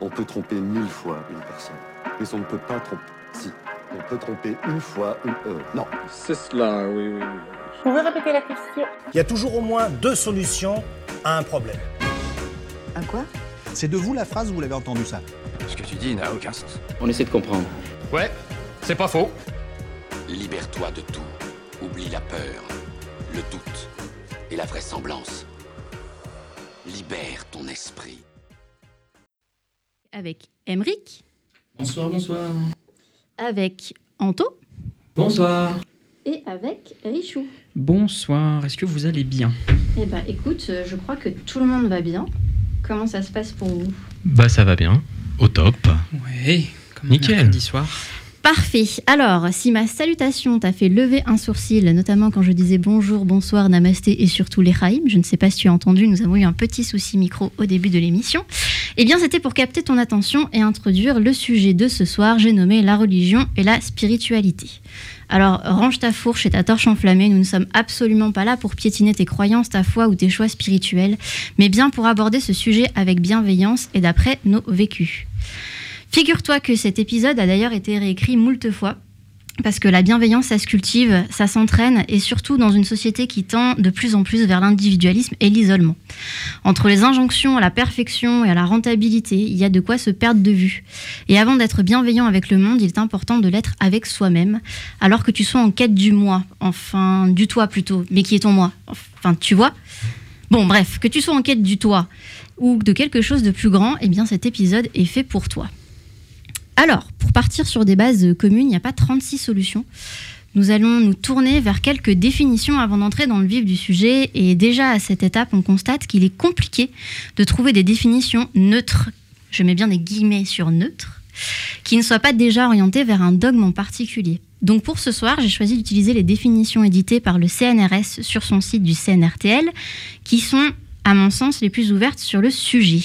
On peut tromper mille fois une personne, mais on ne peut pas tromper. Si, on peut tromper une fois une. Euh, non. C'est cela, oui, oui. oui. Vous pouvez répéter la question Il y a toujours au moins deux solutions à un problème. Un quoi? C'est de vous la phrase ou vous l'avez entendu ça Ce que tu dis n'a aucun sens. On essaie de comprendre. Ouais, c'est pas faux. Libère-toi de tout. Oublie la peur, le doute et la vraisemblance. Libère ton esprit. Avec Emric, Bonsoir, bonsoir. avec Anto Bonsoir. et avec Richou. Bonsoir, est-ce que vous allez bien? Eh ben écoute, euh, je crois que tout le monde va bien. Comment ça se passe pour vous? Bah ça va bien, au top. Ouais, comme Nickel. mercredi soir. Parfait. Alors, si ma salutation t'a fait lever un sourcil, notamment quand je disais bonjour, bonsoir, namasté et surtout les je ne sais pas si tu as entendu, nous avons eu un petit souci micro au début de l'émission. Eh bien, c'était pour capter ton attention et introduire le sujet de ce soir, j'ai nommé la religion et la spiritualité. Alors, range ta fourche et ta torche enflammée, nous ne sommes absolument pas là pour piétiner tes croyances, ta foi ou tes choix spirituels, mais bien pour aborder ce sujet avec bienveillance et d'après nos vécus. Figure-toi que cet épisode a d'ailleurs été réécrit moult fois. Parce que la bienveillance, ça se cultive, ça s'entraîne, et surtout dans une société qui tend de plus en plus vers l'individualisme et l'isolement. Entre les injonctions à la perfection et à la rentabilité, il y a de quoi se perdre de vue. Et avant d'être bienveillant avec le monde, il est important de l'être avec soi-même, alors que tu sois en quête du moi, enfin du toi plutôt, mais qui est ton moi. Enfin, tu vois? Bon, bref, que tu sois en quête du toi ou de quelque chose de plus grand, eh bien cet épisode est fait pour toi. Alors, pour partir sur des bases communes, il n'y a pas 36 solutions. Nous allons nous tourner vers quelques définitions avant d'entrer dans le vif du sujet. Et déjà à cette étape, on constate qu'il est compliqué de trouver des définitions neutres, je mets bien des guillemets sur neutres, qui ne soient pas déjà orientées vers un dogme en particulier. Donc pour ce soir, j'ai choisi d'utiliser les définitions éditées par le CNRS sur son site du CNRTL, qui sont, à mon sens, les plus ouvertes sur le sujet.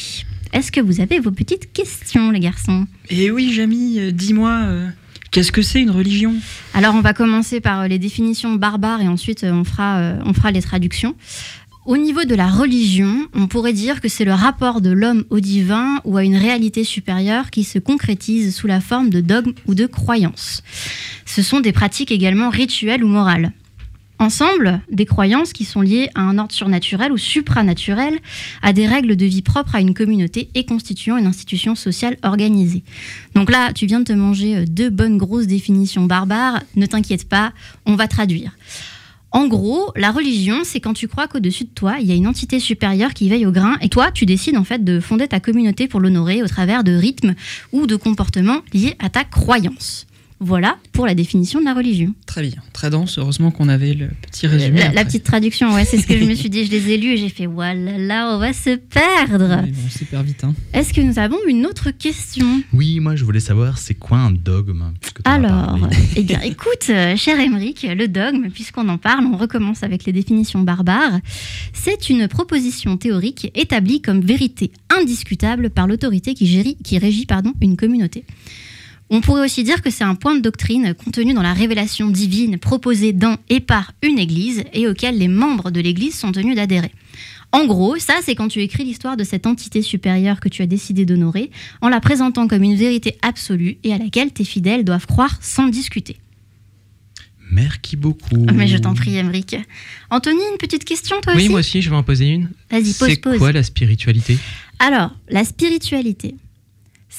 Est-ce que vous avez vos petites questions, les garçons? Et oui, Jamy, euh, dis-moi, euh, qu'est-ce que c'est une religion? Alors, on va commencer par euh, les définitions barbares et ensuite on fera, euh, on fera les traductions. Au niveau de la religion, on pourrait dire que c'est le rapport de l'homme au divin ou à une réalité supérieure qui se concrétise sous la forme de dogmes ou de croyances. Ce sont des pratiques également rituelles ou morales. Ensemble, des croyances qui sont liées à un ordre surnaturel ou supranaturel, à des règles de vie propres à une communauté et constituant une institution sociale organisée. Donc là, tu viens de te manger euh, deux bonnes grosses définitions barbares, ne t'inquiète pas, on va traduire. En gros, la religion, c'est quand tu crois qu'au-dessus de toi, il y a une entité supérieure qui veille au grain, et toi, tu décides en fait de fonder ta communauté pour l'honorer au travers de rythmes ou de comportements liés à ta croyance. Voilà pour la définition de la religion. Très bien, très dense, heureusement qu'on avait le petit résumé. La, petite traduction, ouais, c'est ce que je me suis dit. Je les ai lus et j'ai fait, voilà, là, on va se perdre. Oui, bon, on s'y perd vite, hein. Est-ce que nous avons une autre question? Oui, moi je voulais savoir c'est quoi un dogme? Alors, eh bien, écoute, euh, cher Émeric, le dogme, puisqu'on en parle, on recommence avec les définitions barbares. C'est une proposition théorique établie comme vérité indiscutable par l'autorité qui, gérit- qui régit pardon, une communauté. On pourrait aussi dire que c'est un point de doctrine contenu dans la révélation divine proposée dans et par une église et auquel les membres de l'église sont tenus d'adhérer. En gros, ça, c'est quand tu écris l'histoire de cette entité supérieure que tu as décidé d'honorer en la présentant comme une vérité absolue et à laquelle tes fidèles doivent croire sans discuter. Merci beaucoup. Ah, Mais je t'en prie, Emeric. Anthony, une petite question, toi Oui, aussi moi aussi je vais en poser une. Vas-y, pose, C'est pose. quoi la spiritualité? Alors, la spiritualité,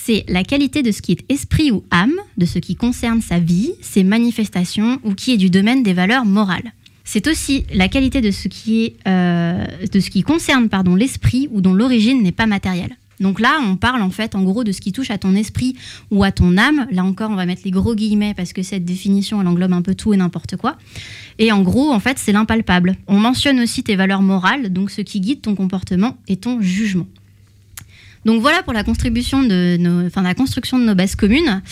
c'est la qualité de ce qui est esprit ou âme, de ce qui concerne sa vie, ses manifestations ou qui est du domaine des valeurs morales. C'est aussi la qualité de ce qui, est, euh, de ce qui concerne pardon, l'esprit ou dont l'origine n'est pas matérielle. Donc là, on parle en fait en gros de ce qui touche à ton esprit ou à ton âme. Là encore, on va mettre les gros guillemets parce que cette définition, elle englobe un peu tout et n'importe quoi. Et en gros, en fait, c'est l'impalpable. On mentionne aussi tes valeurs morales, donc ce qui guide ton comportement et ton jugement. Donc voilà pour la contribution de nos, enfin, la construction de nos bases communes.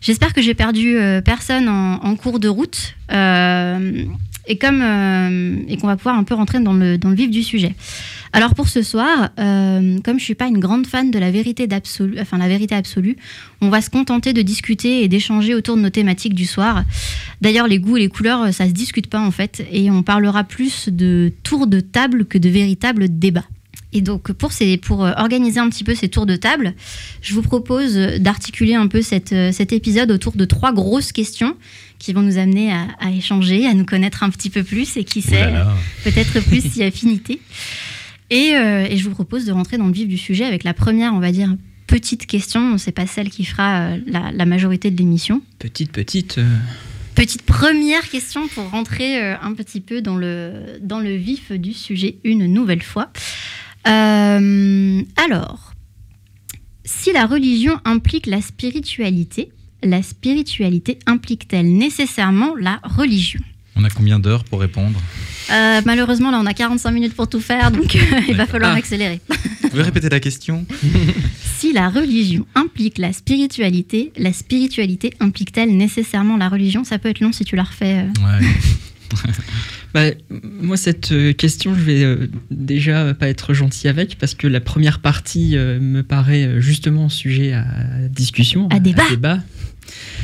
J'espère que j'ai perdu euh, personne en, cours de route euh, euh, et qu'on va pouvoir un peu rentrer dans le, vif du sujet. Alors pour ce soir, comme je suis pas une grande fan de la vérité d'absolu, enfin la vérité absolue, on va se contenter de discuter et d'échanger autour de nos thématiques du soir. D'ailleurs, les goûts et les couleurs, ça se discute pas en fait, et on parlera plus de tour de table que de véritable débat. Et donc, pour, ces, pour euh, organiser un petit peu ces tours de table, je vous propose d'articuler un peu cette, euh, cet épisode autour de trois grosses questions qui vont nous amener à, à échanger, à nous connaître un petit peu plus et qui sait, peut-être plus si affinité. Et, euh, et, je vous propose de rentrer dans le vif du sujet avec la première, on va dire, petite question. C'est pas celle qui fera la, la majorité de l'émission. Petite, petite. Petite première question pour rentrer un petit peu dans le, dans le vif du sujet une nouvelle fois. Euh, alors, si la religion implique la spiritualité, la spiritualité implique-t-elle nécessairement la religion? On a combien d'heures pour répondre? Euh, Malheureusement, là, on a 45 minutes pour tout faire, donc il va falloir ah. accélérer. Vous pouvez répéter la question? Si la religion implique la spiritualité, la spiritualité implique-t-elle nécessairement la religion? Ça peut être long si tu la refais. Euh. Ouais. Bah, moi, cette euh, question, je vais euh, déjà pas être gentil avec parce que la première partie euh, me paraît justement sujet à discussion, à, débat. À, débat.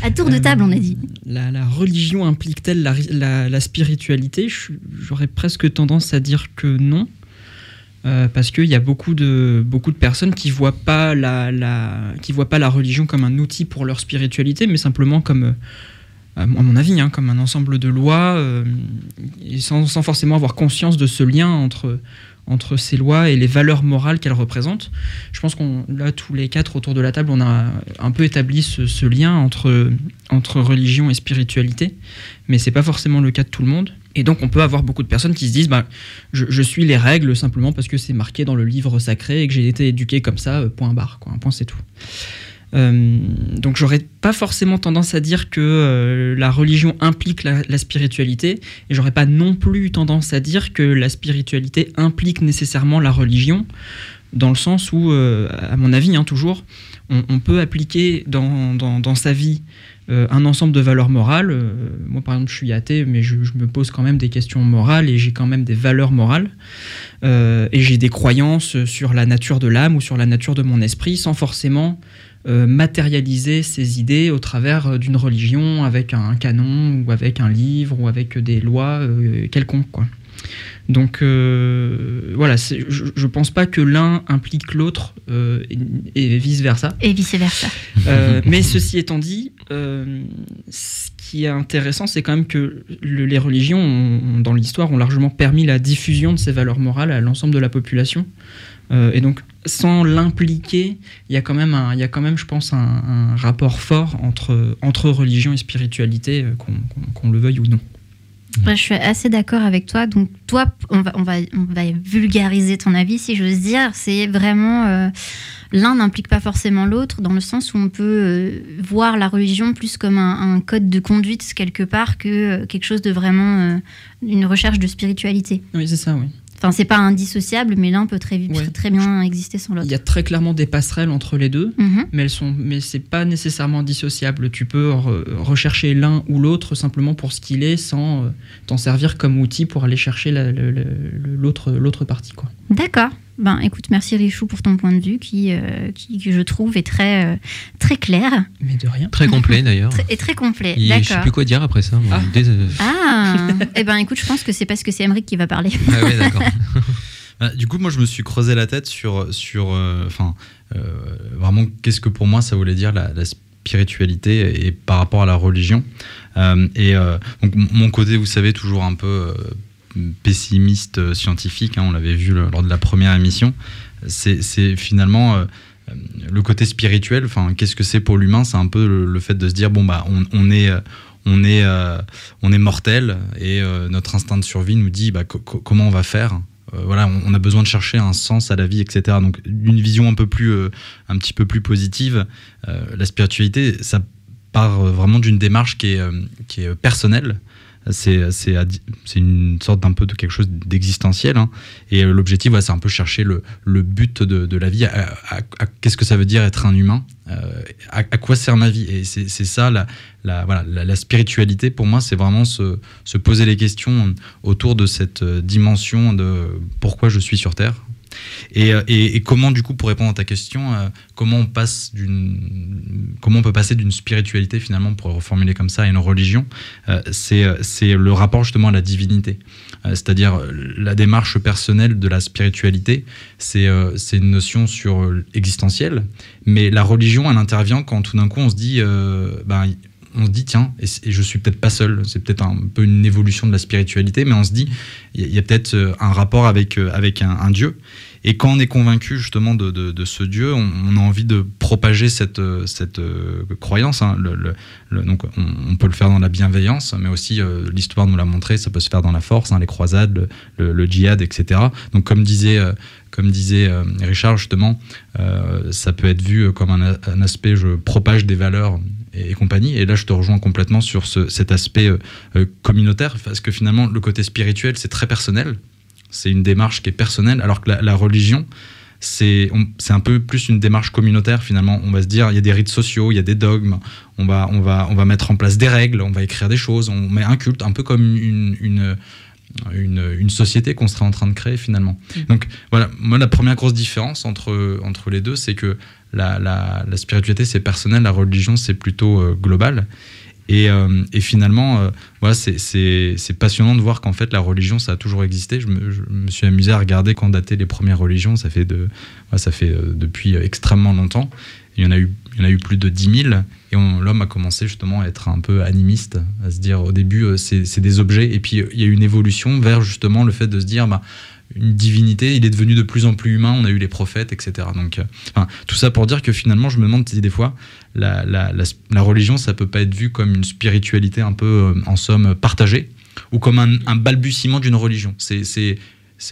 à tour de table, on a dit. La, religion implique-t-elle la, la, spiritualité? J'aurais presque tendance à dire que non. parce qu'il y a beaucoup de, beaucoup de personnes qui ne voient, pas la, qui voient pas la religion comme un outil pour leur spiritualité, mais simplement comme à mon avis, hein, comme un ensemble de lois, euh, sans, forcément avoir conscience de ce lien entre, entre ces lois et les valeurs morales qu'elles représentent. Je pense qu'on, là, tous les quatre autour de la table, on a un peu établi ce, lien entre, entre religion et spiritualité, mais c'est pas forcément le cas de tout le monde. Et donc, on peut avoir beaucoup de personnes qui se disent bah, je, suis les règles simplement parce que c'est marqué dans le livre sacré et que j'ai été éduqué comme ça, euh, point barre, un point c'est tout. Euh, donc j'aurais pas forcément tendance à dire que euh, la religion implique la, spiritualité, et j'aurais pas non plus tendance à dire que la spiritualité implique nécessairement la religion, dans le sens où, euh, à mon avis, hein, toujours, on, peut appliquer dans, dans, sa vie un ensemble de valeurs morales. moi, par exemple, je suis athée, mais je, me pose quand même des questions morales et j'ai quand même des valeurs morales. et j'ai des croyances sur la nature de l'âme ou sur la nature de mon esprit sans forcément euh, matérialiser ces idées au travers euh, d'une religion avec un canon ou avec un livre ou avec des lois euh, quelconques. Quoi. Donc voilà, je ne pense pas que l'un implique l'autre et, vice-versa. Et vice-versa. mais ceci étant dit, ce qui est intéressant, c'est quand même que les religions, dans l'histoire, ont largement permis la diffusion de ces valeurs morales à l'ensemble de la population. et donc sans l'impliquer, il y a quand même, il y a quand même je pense, un, rapport fort entre, entre religion et spiritualité, euh, qu'on le veuille ou non. je suis assez d'accord avec toi. Donc, toi, on va, on va, on va vulgariser ton avis, si j'ose dire. C'est vraiment. Euh, l'un n'implique pas forcément l'autre, dans le sens où on peut euh, voir la religion plus comme un, code de conduite, quelque part, que quelque chose de vraiment. une recherche de spiritualité. Oui, c'est ça, oui. Enfin, c'est pas indissociable, mais l'un peut très, très, bien exister sans l'autre. Il y a très clairement des passerelles entre les deux, mhm. mais elles sont, mais c'est pas nécessairement dissociable. Tu peux rechercher l'un ou l'autre simplement pour ce qu'il est, sans euh, t'en servir comme outil pour aller chercher l'autre, l'autre partie, quoi. D'accord. Ben, écoute, merci Richou pour ton point de vue qui, euh, qui je trouve, est très, euh, très clair. Mais de rien. Très complet d'ailleurs. Et très complet. Je sais plus quoi dire après ça. Ah, ah. eh ben écoute, je pense que c'est parce que c'est Emmerich qui va parler. Ah oui, d'accord. Bah, du coup, moi, je me suis creusé la tête sur, sur euh, enfin, vraiment, qu'est-ce que pour moi ça voulait dire la, spiritualité et par rapport à la religion. et donc, mon côté, vous savez, toujours un peu pessimiste euh, scientifique, hein, on l'avait vu lors de la première émission, c'est finalement euh, le côté spirituel. Enfin, qu'est-ce que c'est pour l'humain? C'est un peu le, fait de se dire bon bah on, est on est on est mortel et euh, notre instinct de survie nous dit bah, comment on va faire? voilà, on, a besoin de chercher un sens à la vie, etc. Donc, d'une vision un peu plus, un petit peu plus positive, la spiritualité, ça part vraiment d'une démarche qui est, qui est personnelle c'est une sorte d'un peu de quelque chose d'existentiel. Hein. Et euh, l'objectif, c'est un peu chercher le, le but de, la vie. Qu'est-ce que ça veut dire être un humain? Euh, à, quoi sert ma vie? Et c'est ça, la, la, voilà, la, spiritualité, pour moi, c'est vraiment se, se, poser les questions autour de cette euh, dimension de pourquoi je suis sur Terre. Et, euh, et, comment, du coup, pour répondre à ta question, euh, comment on passe comment on peut passer d'une spiritualité finalement, pour reformuler comme ça, à une religion, euh, c'est, le rapport justement à la divinité. C'est-à-dire la démarche personnelle de la spiritualité, c'est, c'est une notion sur existentielle, mais la religion, elle intervient quand tout d'un coup on se dit, ben, on se dit tiens, et, et je suis peut-être pas seul, c'est peut-être un peu une évolution de la spiritualité, mais on se dit il y, a peut-être un rapport avec, avec un, Dieu. Et quand on est convaincu justement de, ce Dieu, on, a envie de propager cette, cette euh, croyance. Hein. Donc on, peut le faire dans la bienveillance, mais aussi euh, l'histoire nous l'a montré, ça peut se faire dans la force, hein, les croisades, le, djihad, etc. Donc comme disait, euh, comme disait euh, Richard justement, euh, ça peut être vu comme un, un, aspect, je propage des valeurs et, et, compagnie. Et là, je te rejoins complètement sur ce, cet aspect communautaire, parce que finalement, le côté spirituel, c'est très personnel c'est une démarche qui est personnelle, alors que la, la religion, c'est un peu plus une démarche communautaire finalement. On va se dire, il y a des rites sociaux, il y a des dogmes, on va, on va, on va mettre en place des règles, on va écrire des choses, on met un culte, un peu comme une, une, une, une société qu'on serait en train de créer finalement. Mmh. Donc voilà, moi la première grosse différence entre, entre les deux, c'est que la, la, la spiritualité c'est personnel, la religion c'est plutôt euh, global. Et, euh, et, finalement, euh, voilà, c'est passionnant de voir qu'en fait, la religion, ça a toujours existé. Je me, je me, suis amusé à regarder quand dataient les premières religions. Ça fait, de, ça fait depuis extrêmement longtemps. Il y, en a eu, il y en a eu plus de 10 000. Et l'homme a commencé justement à être un peu animiste, à se dire au début, c'est des objets. Et puis, il y a eu une évolution vers justement le fait de se dire, bah, une divinité, il est devenu de plus en plus humain, on a eu les prophètes, etc. Donc, euh, tout ça pour dire que finalement, je me demande si des fois, la, religion, ça peut pas être vu comme une spiritualité un peu, euh, en somme, partagée, ou comme un, balbutiement d'une religion. C'est, c'est,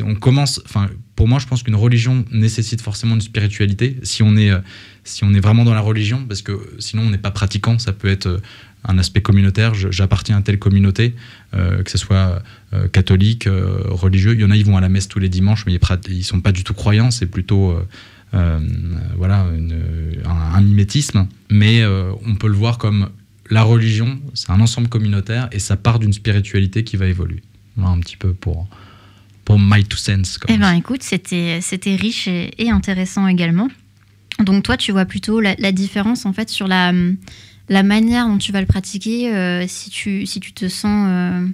on commence, enfin, pour moi, je pense qu'une religion nécessite forcément une spiritualité, si on est, euh, si on est vraiment dans la religion, parce que sinon on n'est pas pratiquant, ça peut être un aspect communautaire, j'appartiens à telle communauté, euh, que ce soit euh, catholique, euh, religieux. Il y en a, ils vont à la messe tous les dimanches, mais ils ne sont pas du tout croyants, c'est plutôt voilà, une, un, un, mimétisme. Mais on peut le voir comme la religion, c'est un ensemble communautaire et ça part d'une spiritualité qui va évoluer. Voilà un petit peu pour, pour my two cents. Eh bien, écoute, c'était riche et, et, intéressant également. Donc, toi, tu vois plutôt la, la différence en fait sur la la manière dont tu vas le pratiquer, euh, si, tu, si tu te sens euh,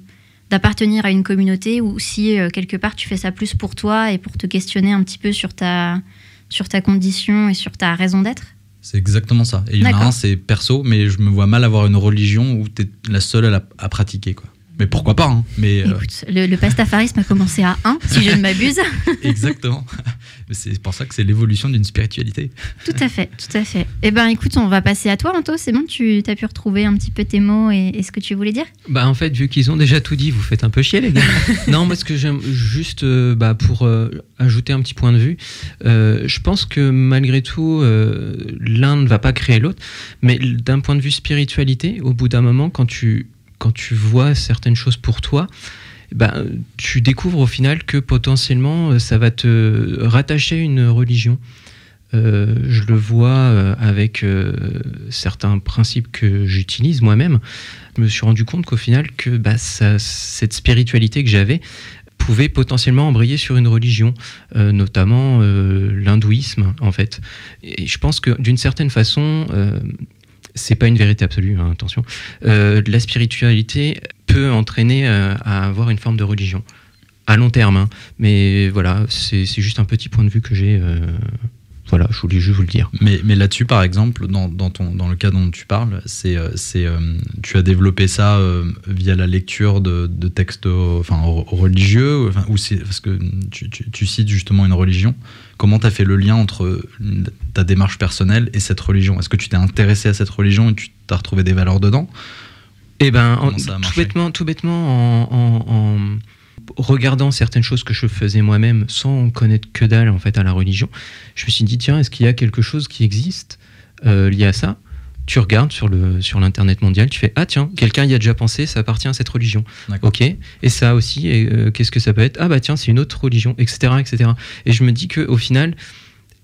d'appartenir à une communauté ou si euh, quelque part tu fais ça plus pour toi et pour te questionner un petit peu sur ta, sur ta condition et sur ta raison d'être? C'est exactement ça. Et il y en a un, c'est perso, mais je me vois mal avoir une religion où tu es la seule à, la, à pratiquer. Quoi. Mais pourquoi pas hein mais Écoute, le, le, pastafarisme a commencé à 1, si je ne m'abuse. Exactement. C'est pour ça que c'est l'évolution d'une spiritualité. Tout à fait, tout à fait. Eh bien, écoute, on va passer à toi, Anto. C'est bon, tu as pu retrouver un petit peu tes mots et, et ce que tu voulais dire? Bah, en fait, vu qu'ils ont déjà tout dit, vous faites un peu chier, les gars. non, parce que j'aime juste, euh, bah, pour euh, ajouter un petit point de vue, euh, je pense que malgré tout, euh, l'un ne va pas créer l'autre. Mais d'un point de vue spiritualité, au bout d'un moment, quand tu quand tu vois certaines choses pour toi, ben, tu découvres au final que potentiellement ça va te rattacher une religion. Euh, je le vois avec euh, certains principes que j'utilise moi-même. Je me suis rendu compte qu'au final, que bah, cette spiritualité que j'avais pouvait potentiellement embrayer sur une religion, euh, notamment l'hindouisme en fait. Et je pense que d'une certaine façon, c'est pas une vérité absolue, hein, attention. Euh, la spiritualité peut entraîner euh, à avoir une forme de religion à long terme, hein. mais voilà, c'est juste un petit point de vue que j'ai. Euh, voilà, je voulais juste vous le dire. Mais, là-dessus, par exemple, dans, dans, le cas dont tu parles, c'est, c'est, euh, tu as développé ça euh, via la lecture de, textes religieux, enfin, ou parce que tu, cites justement une religion. Comment tu as fait le lien entre ta démarche personnelle et cette religion? Est-ce que tu t'es intéressé à cette religion et tu t'as retrouvé des valeurs dedans? Eh ben, en, tout, bêtement, tout bêtement, en, en, en regardant certaines choses que je faisais moi-même sans connaître que dalle en fait à la religion, je me suis dit tiens est-ce qu'il y a quelque chose qui existe euh, lié à ça? Tu regardes sur le sur l'internet mondial, tu fais ah tiens quelqu'un y a déjà pensé, ça appartient à cette religion. Ok et ça aussi euh, qu'est-ce que ça peut être? Ah bah tiens c'est une autre religion etc etc. Et je me dis que au final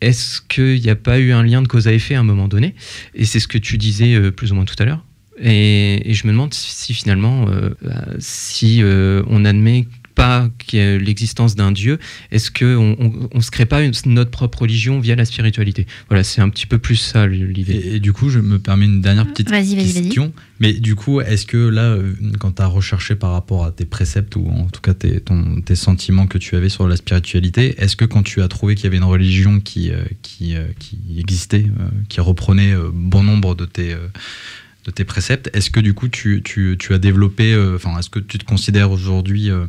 est-ce qu'il n'y a pas eu un lien de cause à effet à un moment donné? Et c'est ce que tu disais euh, plus ou moins tout à l'heure. Et, et, je me demande si, finalement, euh, si euh, on admet pas y l'existence d'un Dieu, est-ce qu'on on, on se crée pas une- notre propre religion via la spiritualité? Voilà, c'est un petit peu plus ça l'idée. Et, et du coup, je me permets une dernière petite Vas-y, vas-y, vas-y. question. Mais du coup, est-ce que là, euh, quand tu as recherché par rapport à tes préceptes ou en tout cas tes, ton- tes sentiments que tu avais sur la spiritualité, est-ce que quand tu as trouvé qu'il y avait une religion qui, qui, qui existait, qui reprenait bon nombre de tes, euh, de tes préceptes, est-ce que du coup tu, tu- tu as développé, euh, enfin, est-ce que tu te considères aujourd'hui euh,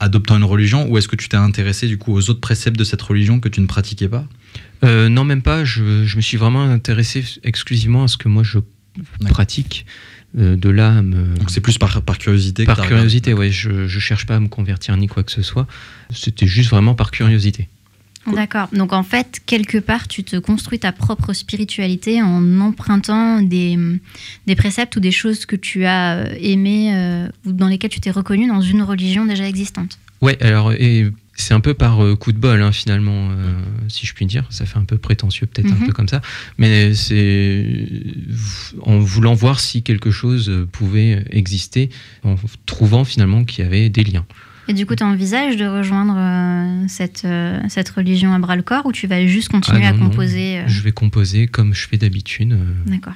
adoptant une religion ou est-ce que tu t'es intéressé du coup aux autres préceptes de cette religion que tu ne pratiquais pas? Euh, non, même pas. Je, je me suis vraiment intéressé exclusivement à ce que moi je pratique. euh, de là à me- Donc c'est plus par, par curiosité Par curiosité, ouais. Je, je cherche pas à me convertir ni quoi que ce soit. C'était juste vraiment par curiosité. D'accord. Donc en fait, quelque part, tu te construis ta propre spiritualité en empruntant des, des préceptes ou des choses que tu as euh, aimées euh, ou dans lesquelles tu t'es reconnu dans une religion déjà existante. Ouais, alors, et c'est un peu par euh, coup de bol, hein, finalement, euh, si je puis dire. Ça fait un peu prétentieux, peut-être Mhm. un peu comme ça. Mais c'est en voulant voir si quelque chose pouvait exister, en trouvant finalement qu'il y avait des liens. Et du coup, tu envisages de rejoindre euh, cette, euh, cette religion à bras le corps ou tu vas juste continuer Ah à non, composer euh, Je vais composer comme je fais d'habitude. D'accord.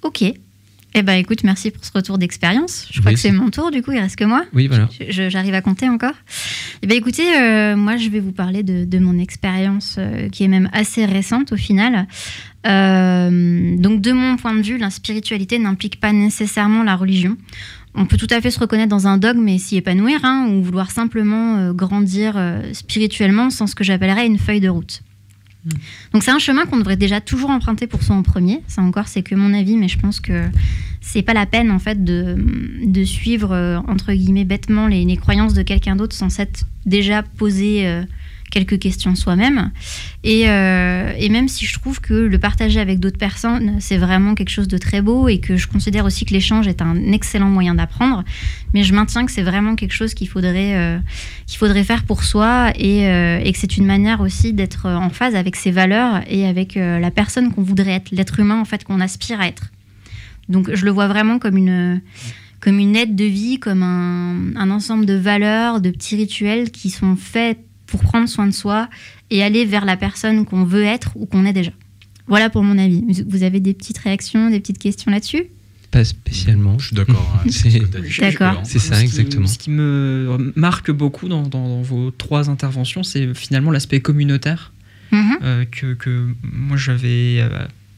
Ok. Eh ben écoute, merci pour ce retour d'expérience. Je crois que c'est mon tour, du coup, il reste que moi. Oui, voilà. J'arrive à compter encore. Eh ben écoutez, euh, moi je vais vous parler de, de mon expérience euh, qui est même assez récente au final. Euh, donc de mon point de vue, la spiritualité n'implique pas nécessairement la religion. On peut tout à fait se reconnaître dans un dogme et s'y épanouir, hein, ou vouloir simplement euh, grandir euh, spirituellement sans ce que j'appellerais une feuille de route. Donc c'est un chemin qu'on devrait déjà toujours emprunter pour soi en premier. Ça encore, c'est que mon avis, mais je pense que c'est pas la peine en fait de, de suivre euh, entre guillemets bêtement les, les croyances de quelqu'un d'autre sans s'être déjà posé quelques questions soi-même. Et, euh, et même si je trouve que le partager avec d'autres personnes, c'est vraiment quelque chose de très beau et que je considère aussi que l'échange est un excellent moyen d'apprendre, mais je maintiens que c'est vraiment quelque chose qu'il faudrait, euh, qu'il faudrait faire pour soi et, euh, et que c'est une manière aussi d'être en phase avec ses valeurs et avec la personne qu'on voudrait être, l'être humain en fait qu'on aspire à être. Donc je le vois vraiment comme une, comme une aide de vie, comme un, un ensemble de valeurs, de petits rituels qui sont faits pour prendre soin de soi et aller vers la personne qu'on veut être ou qu'on est déjà. Voilà pour mon avis. Vous avez des petites réactions, des petites questions là-dessus? Pas spécialement. Je suis d'accord. hein. D'accord. C'est ça, Ce qui- exactement. Ce qui me marque beaucoup dans, dans- dans vos trois interventions, c'est finalement l'aspect communautaire Mhm. euh, que, que moi j'avais euh,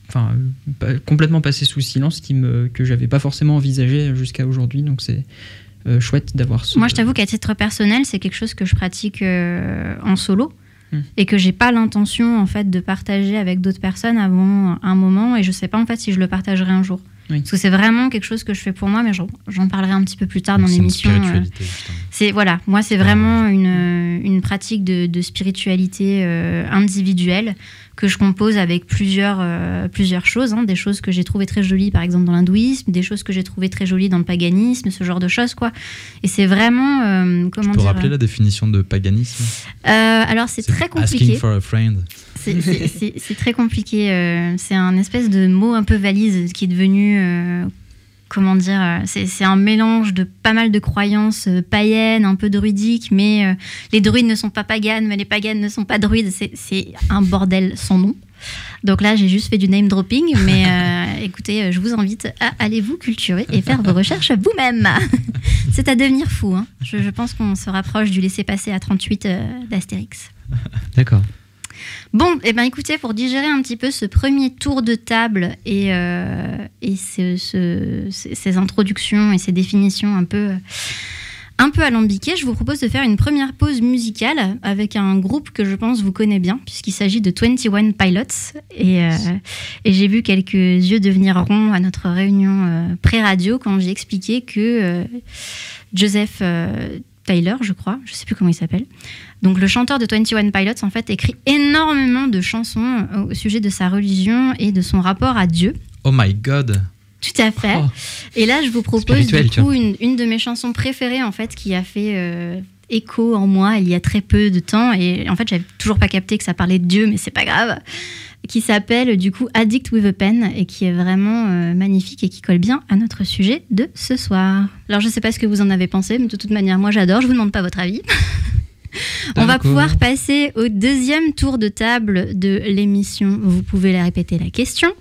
enfin, complètement passé sous silence, qui me, que j'avais pas forcément envisagé jusqu'à aujourd'hui. Donc c'est euh, chouette d'avoir ce. Moi, je t'avoue qu'à titre personnel, c'est quelque chose que je pratique euh, en solo Hmm. et que j'ai pas l'intention en fait de partager avec d'autres personnes avant un moment et je sais pas en fait si je le partagerai un jour. Oui. Parce que c'est vraiment quelque chose que je fais pour moi, mais j'en parlerai un petit peu plus tard Donc, dans l'émission. euh. C'est voilà, moi c'est vraiment une, une pratique de, de spiritualité euh, individuelle que je compose avec plusieurs, euh, plusieurs choses, hein, des choses que j'ai trouvées très jolies par exemple dans l'hindouisme, des choses que j'ai trouvées très jolies dans le paganisme, ce genre de choses quoi. Et c'est vraiment euh, comment Tu peux rappeler la définition de paganisme? Euh, Alors c'est très compliqué. Asking for a friend. C'est- très compliqué. euh, c'est un espèce de mot un peu valise qui est devenu. Comment dire euh, C'est c'est un mélange de pas mal de croyances euh, païennes, un peu druidiques, mais euh, les druides ne sont pas paganes, mais les paganes ne sont pas druides. C'est- C'est un bordel sans nom. Donc là, j'ai juste fait du name dropping, mais euh, écoutez, je vous invite à aller vous culturer et faire vos recherches vous-même. C'est à devenir fou. hein. Je, je pense qu'on se rapproche du laisser-passer à 38 euh, d'Astérix. D'accord. Bon, eh ben écoutez, pour digérer un petit peu ce premier tour de table et, euh, et ce- ce- ces introductions et ces définitions un peu, un peu alambiquées, je vous propose de faire une première pause musicale avec un groupe que je pense vous connaissez bien, puisqu'il s'agit de 21 Pilots. Et, euh, et j'ai vu quelques yeux devenir ronds à notre réunion euh, pré-radio quand j'ai expliqué que Joseph Tyler, je crois, je sais plus comment il s'appelle, donc le chanteur de 21 Pilots en fait écrit énormément de chansons euh, au sujet de sa religion et de son rapport à Dieu. Oh my god. Tout à fait. Oh. Et là, je vous propose du coup une, une de mes chansons préférées en fait qui a fait euh, écho en moi il y a très peu de temps et en fait j'avais toujours pas capté que ça parlait de Dieu mais c'est pas grave. Qui s'appelle du coup Addict with a Pen et qui est vraiment euh, magnifique et qui colle bien à notre sujet de ce soir. Alors je sais pas ce que vous en avez pensé, mais de toute manière moi j'adore, je vous demande pas votre avis. On va pouvoir passer au deuxième tour de table de l'émission. Vous pouvez la répéter la question.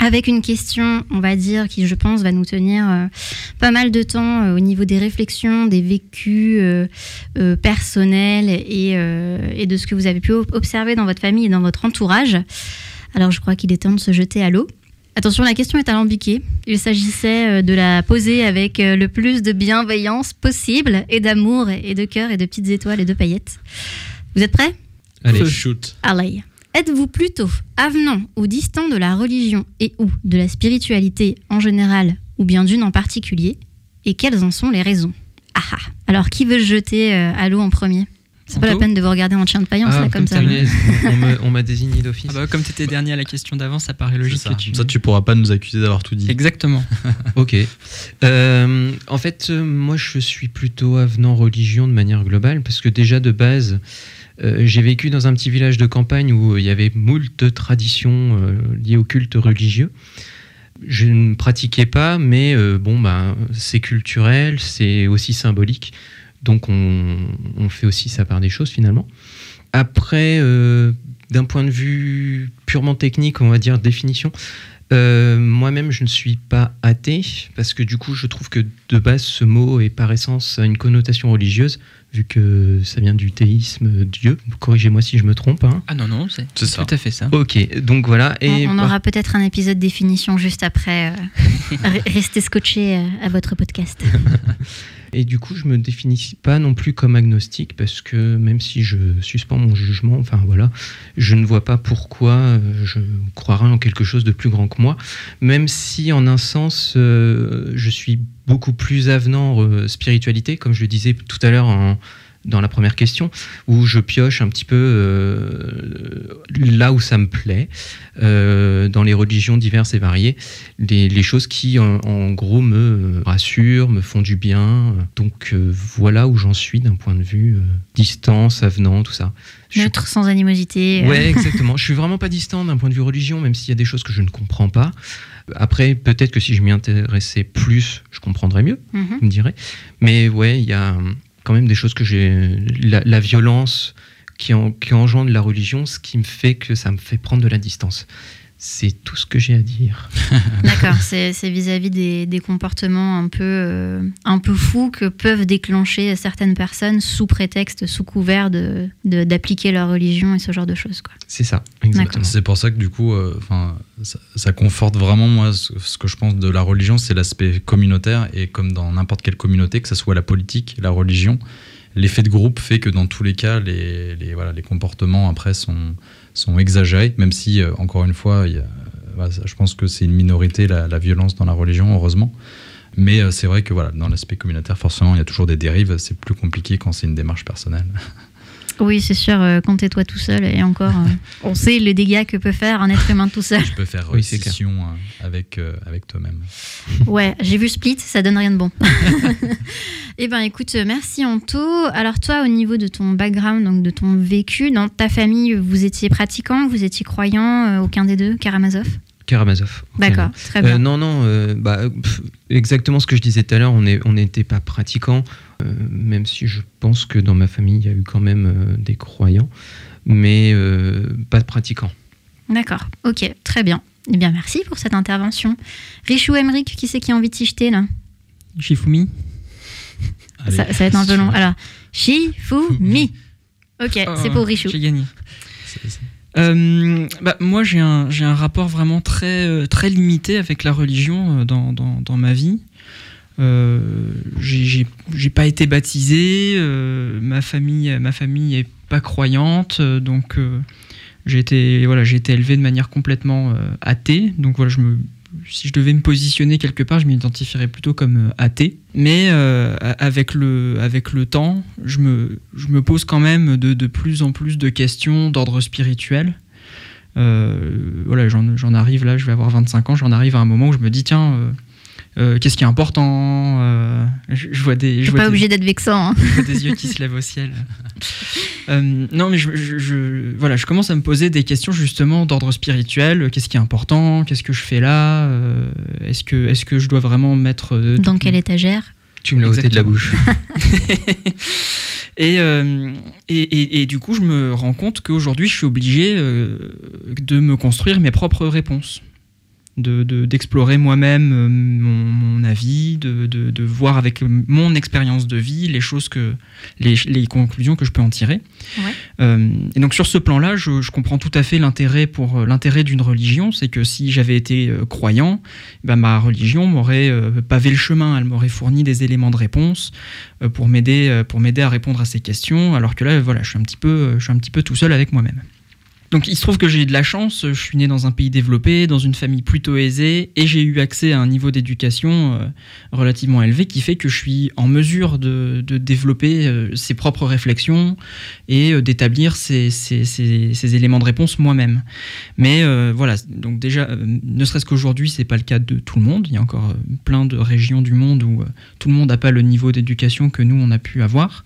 Avec une question, on va dire, qui je pense va nous tenir euh, pas mal de temps euh, au niveau des réflexions, des vécus euh, euh, personnels et, euh, et de ce que vous avez pu ob- observer dans votre famille et dans votre entourage. Alors je crois qu'il est temps de se jeter à l'eau. Attention, la question est alambiquée. Il s'agissait de la poser avec le plus de bienveillance possible et d'amour et de cœur et de petites étoiles et de paillettes. Vous êtes prêts? Allez, shoot. Allez. Êtes-vous plutôt avenant ou distant de la religion et ou de la spiritualité en général ou bien d'une en particulier? Et quelles en sont les raisons? Ah ah. Alors, qui veut se jeter euh, à l'eau en premier? C'est pas la peine de vous regarder en chien de faïence Ah, là comme ça. on, m'a désigné d'office. Ah bah, comme tu étais dernier à la question d'avant, ça paraît logique Ça. que tu. ça, tu pourras pas nous accuser d'avoir tout dit. Exactement. Ok. Euh, en fait, euh, moi, je suis plutôt avenant religion de manière globale, parce que déjà de base, euh, j'ai vécu dans un petit village de campagne où il y avait moult traditions euh, liées au culte religieux. Je ne pratiquais pas, mais euh, bon, bah, c'est culturel, c'est aussi symbolique, donc on, fait aussi sa part des choses finalement. Après, euh, d'un point de vue purement technique, on va dire définition, euh, moi-même, je ne suis pas athée, parce que du coup, je trouve que de base, ce mot est par essence une connotation religieuse, vu que ça vient du théisme, Dieu. Corrigez-moi si je me trompe. hein. Ah non, non, c'est ça. tout à fait ça. Ok, donc voilà. Et on, on aura peut-être un épisode définition juste après. euh, re- restez scotché euh, à votre podcast. Et du coup, je me définis pas non plus comme agnostique parce que même si je suspends mon jugement, enfin voilà, je ne vois pas pourquoi euh, je croirais en quelque chose de plus grand que moi. Même si en un sens, euh, je suis beaucoup plus avenant euh, spiritualité, comme je le disais tout à l'heure en- dans la première question, où je pioche un petit peu euh, là où ça me plaît, euh, dans les religions diverses et variées, les, les choses qui en, en gros me rassurent, me font du bien. Donc euh, voilà où j'en suis d'un point de vue distance, avenant, tout ça. Suis- Neutre, sans animosité. Ouais, exactement. Je suis vraiment pas distant d'un point de vue religion, même s'il y a des choses que je ne comprends pas. Après, peut-être que si je m'y intéressais plus, je comprendrais mieux, Mhm. vous me direz. Mais ouais, il y a quand même des choses que j'ai. La, la violence qui, en- qui engendre la religion, ce qui me fait que ça me fait prendre de la distance. C'est tout ce que j'ai à dire. D'accord, c'est vis-à-vis des, des comportements un peu, euh, un peu fous que peuvent déclencher certaines personnes sous prétexte, sous couvert de- de- d'appliquer leur religion et ce genre de choses. C'est ça, exactement. C'est pour ça que du coup, euh, enfin, ça, ça conforte vraiment moi ce, ce que je pense de la religion, c'est l'aspect communautaire et comme dans n'importe quelle communauté, que ce soit la politique, la religion, l'effet de groupe fait que dans tous les cas, les, les, voilà, les comportements après sont, sont exagérés, même si euh, encore une fois, voilà, ça, je pense que c'est une minorité la, la violence dans la religion, heureusement. Mais euh, c'est vrai que voilà, dans l'aspect communautaire, forcément, il y a toujours des dérives. C'est plus compliqué quand c'est une démarche personnelle. Oui, c'est sûr, euh, quand t'es toi tout seul, et encore, euh, on sait les dégâts que peut faire un être humain tout seul. Tu peux faire Oui, euh, avec, euh, avec toi-même. Ouais, j'ai vu Split, ça donne rien de bon. eh ben écoute, euh, merci Anto. Alors toi, au niveau de ton background, donc de ton vécu, dans ta famille, vous étiez pratiquant, vous étiez croyant, euh, aucun des deux, Karamazov? Karamazov. D'accord, très bien. Euh, non, non, euh, bah, pff, exactement ce que je disais tout à l'heure, on n'était pas pratiquants, euh, même si je pense que dans ma famille, il y a eu quand même euh, des croyants, mais euh, pas de pratiquants. D'accord, ok, très bien. Eh bien, merci pour cette intervention. Richou Emric, qui c'est qui a envie de s'y jeter là? Shifumi. Allez. ça, ça va être un peu long. Alors, Shifumi. Ok, Oh, c'est pour Richou. J'ai gagné. Euh, bah, moi, j'ai un, j'ai un rapport vraiment très, euh, très limité avec la religion euh, dans, dans, ma vie. Euh, j'ai- pas été baptisé, ma famille, ma famille est pas croyante, donc j'ai été, voilà, j'ai été élevé de manière complètement athée. Donc voilà, je me, si je devais me positionner quelque part, je m'identifierais plutôt comme euh, athée. Mais euh, avec, le, avec le temps, je me, je me pose quand même de, de plus en plus de questions d'ordre spirituel. Euh, voilà, j'en j'en arrive là, je vais avoir 25 ans, j'en arrive à un moment où je me dis, tiens, euh, qu'est-ce qui est important Euh, je, je vois des, je vois pas des- obligé d'être vexant. hein. je vois des yeux qui se lèvent au ciel. Euh, non, mais je, je- je- voilà, je commence à me poser des questions justement d'ordre spirituel. Qu'est-ce qui est important? Qu'est-ce que je fais là? Euh, Est-ce que, est que je dois vraiment mettre euh, Dans quelle étagère? Tu me l'as ôté de la bouche. et, euh, et, et- et du coup, je me rends compte qu'aujourd'hui, je suis obligé euh, de me construire mes propres réponses. De- de- D'explorer moi-même euh, mon, mon avis, de, de- voir avec mon expérience de vie les choses que. les, les conclusions que je peux en tirer. Ouais. Euh, et donc sur ce plan-là, je, je comprends tout à fait l'intérêt pour euh, l'intérêt d'une religion, c'est que si j'avais été euh, croyant, ben, ma religion m'aurait euh, pavé le chemin, elle m'aurait fourni des éléments de réponse pour m'aider pour m'aider à répondre à ces questions, alors que là, voilà, je suis un petit peu, je suis un petit peu tout seul avec moi-même. Donc il se trouve que j'ai eu de la chance, je suis né dans un pays développé, dans une famille plutôt aisée, et j'ai eu accès à un niveau d'éducation euh, relativement élevé qui fait que je suis en mesure de, développer euh, ses propres réflexions et euh, d'établir ces éléments de réponse moi-même. Mais voilà, donc déjà, ne serait-ce qu'aujourd'hui, c'est pas le cas de tout le monde. Il y a encore plein de régions du monde où tout le monde n'a pas le niveau d'éducation que nous on a pu avoir.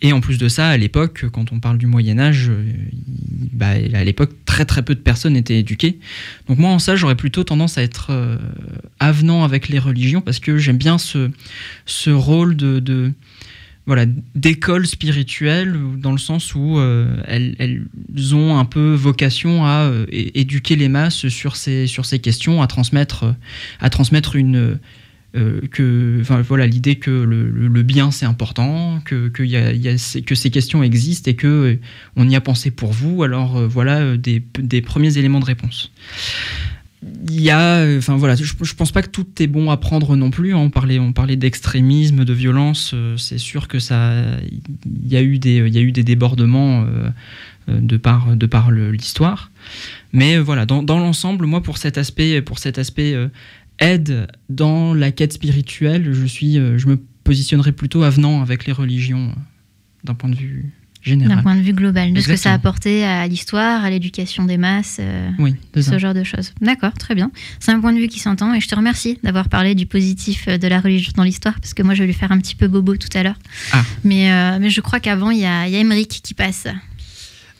Et en plus de ça, à l'époque, quand on parle du Moyen Âge, bah, l'époque, très très peu de personnes étaient éduquées. Donc moi, en ça, j'aurais plutôt tendance à être euh, avenant avec les religions parce que j'aime bien ce, ce rôle de, voilà, d'école spirituelle, dans le sens où euh, elles, elles ont un peu vocation à euh, éduquer les masses sur ces, sur ces questions, à transmettre, à transmettre une, euh, que, voilà, l'idée que le, bien c'est important, que, que, y y a ces- que ces questions existent et que euh, on y a pensé pour vous. Alors euh, voilà des, premiers éléments de réponse. Il y a, enfin voilà, je, je pense pas que tout est bon à prendre non plus. hein. On parlait, on parlait d'extrémisme, de violence. c'est sûr que ça, il y a eu des, il y a eu des débordements de par, de par l'histoire. Mais voilà, dans, l'ensemble, moi pour cet aspect, pour cet aspect aide dans la quête spirituelle, je suis, euh, je me positionnerai plutôt avenant avec les religions euh, d'un point de vue général. D'un point de vue global, de ce que ça a apporté à l'histoire, à l'éducation des masses, euh, Oui, ce ça. genre de choses. D'accord, très bien. C'est un point de vue qui s'entend et je te remercie d'avoir parlé du positif euh, de la religion dans l'histoire parce que moi je vais lui faire un petit peu bobo tout à l'heure. Ah. Mais, euh, mais je crois qu'avant il y a, y a Emmerich qui passe.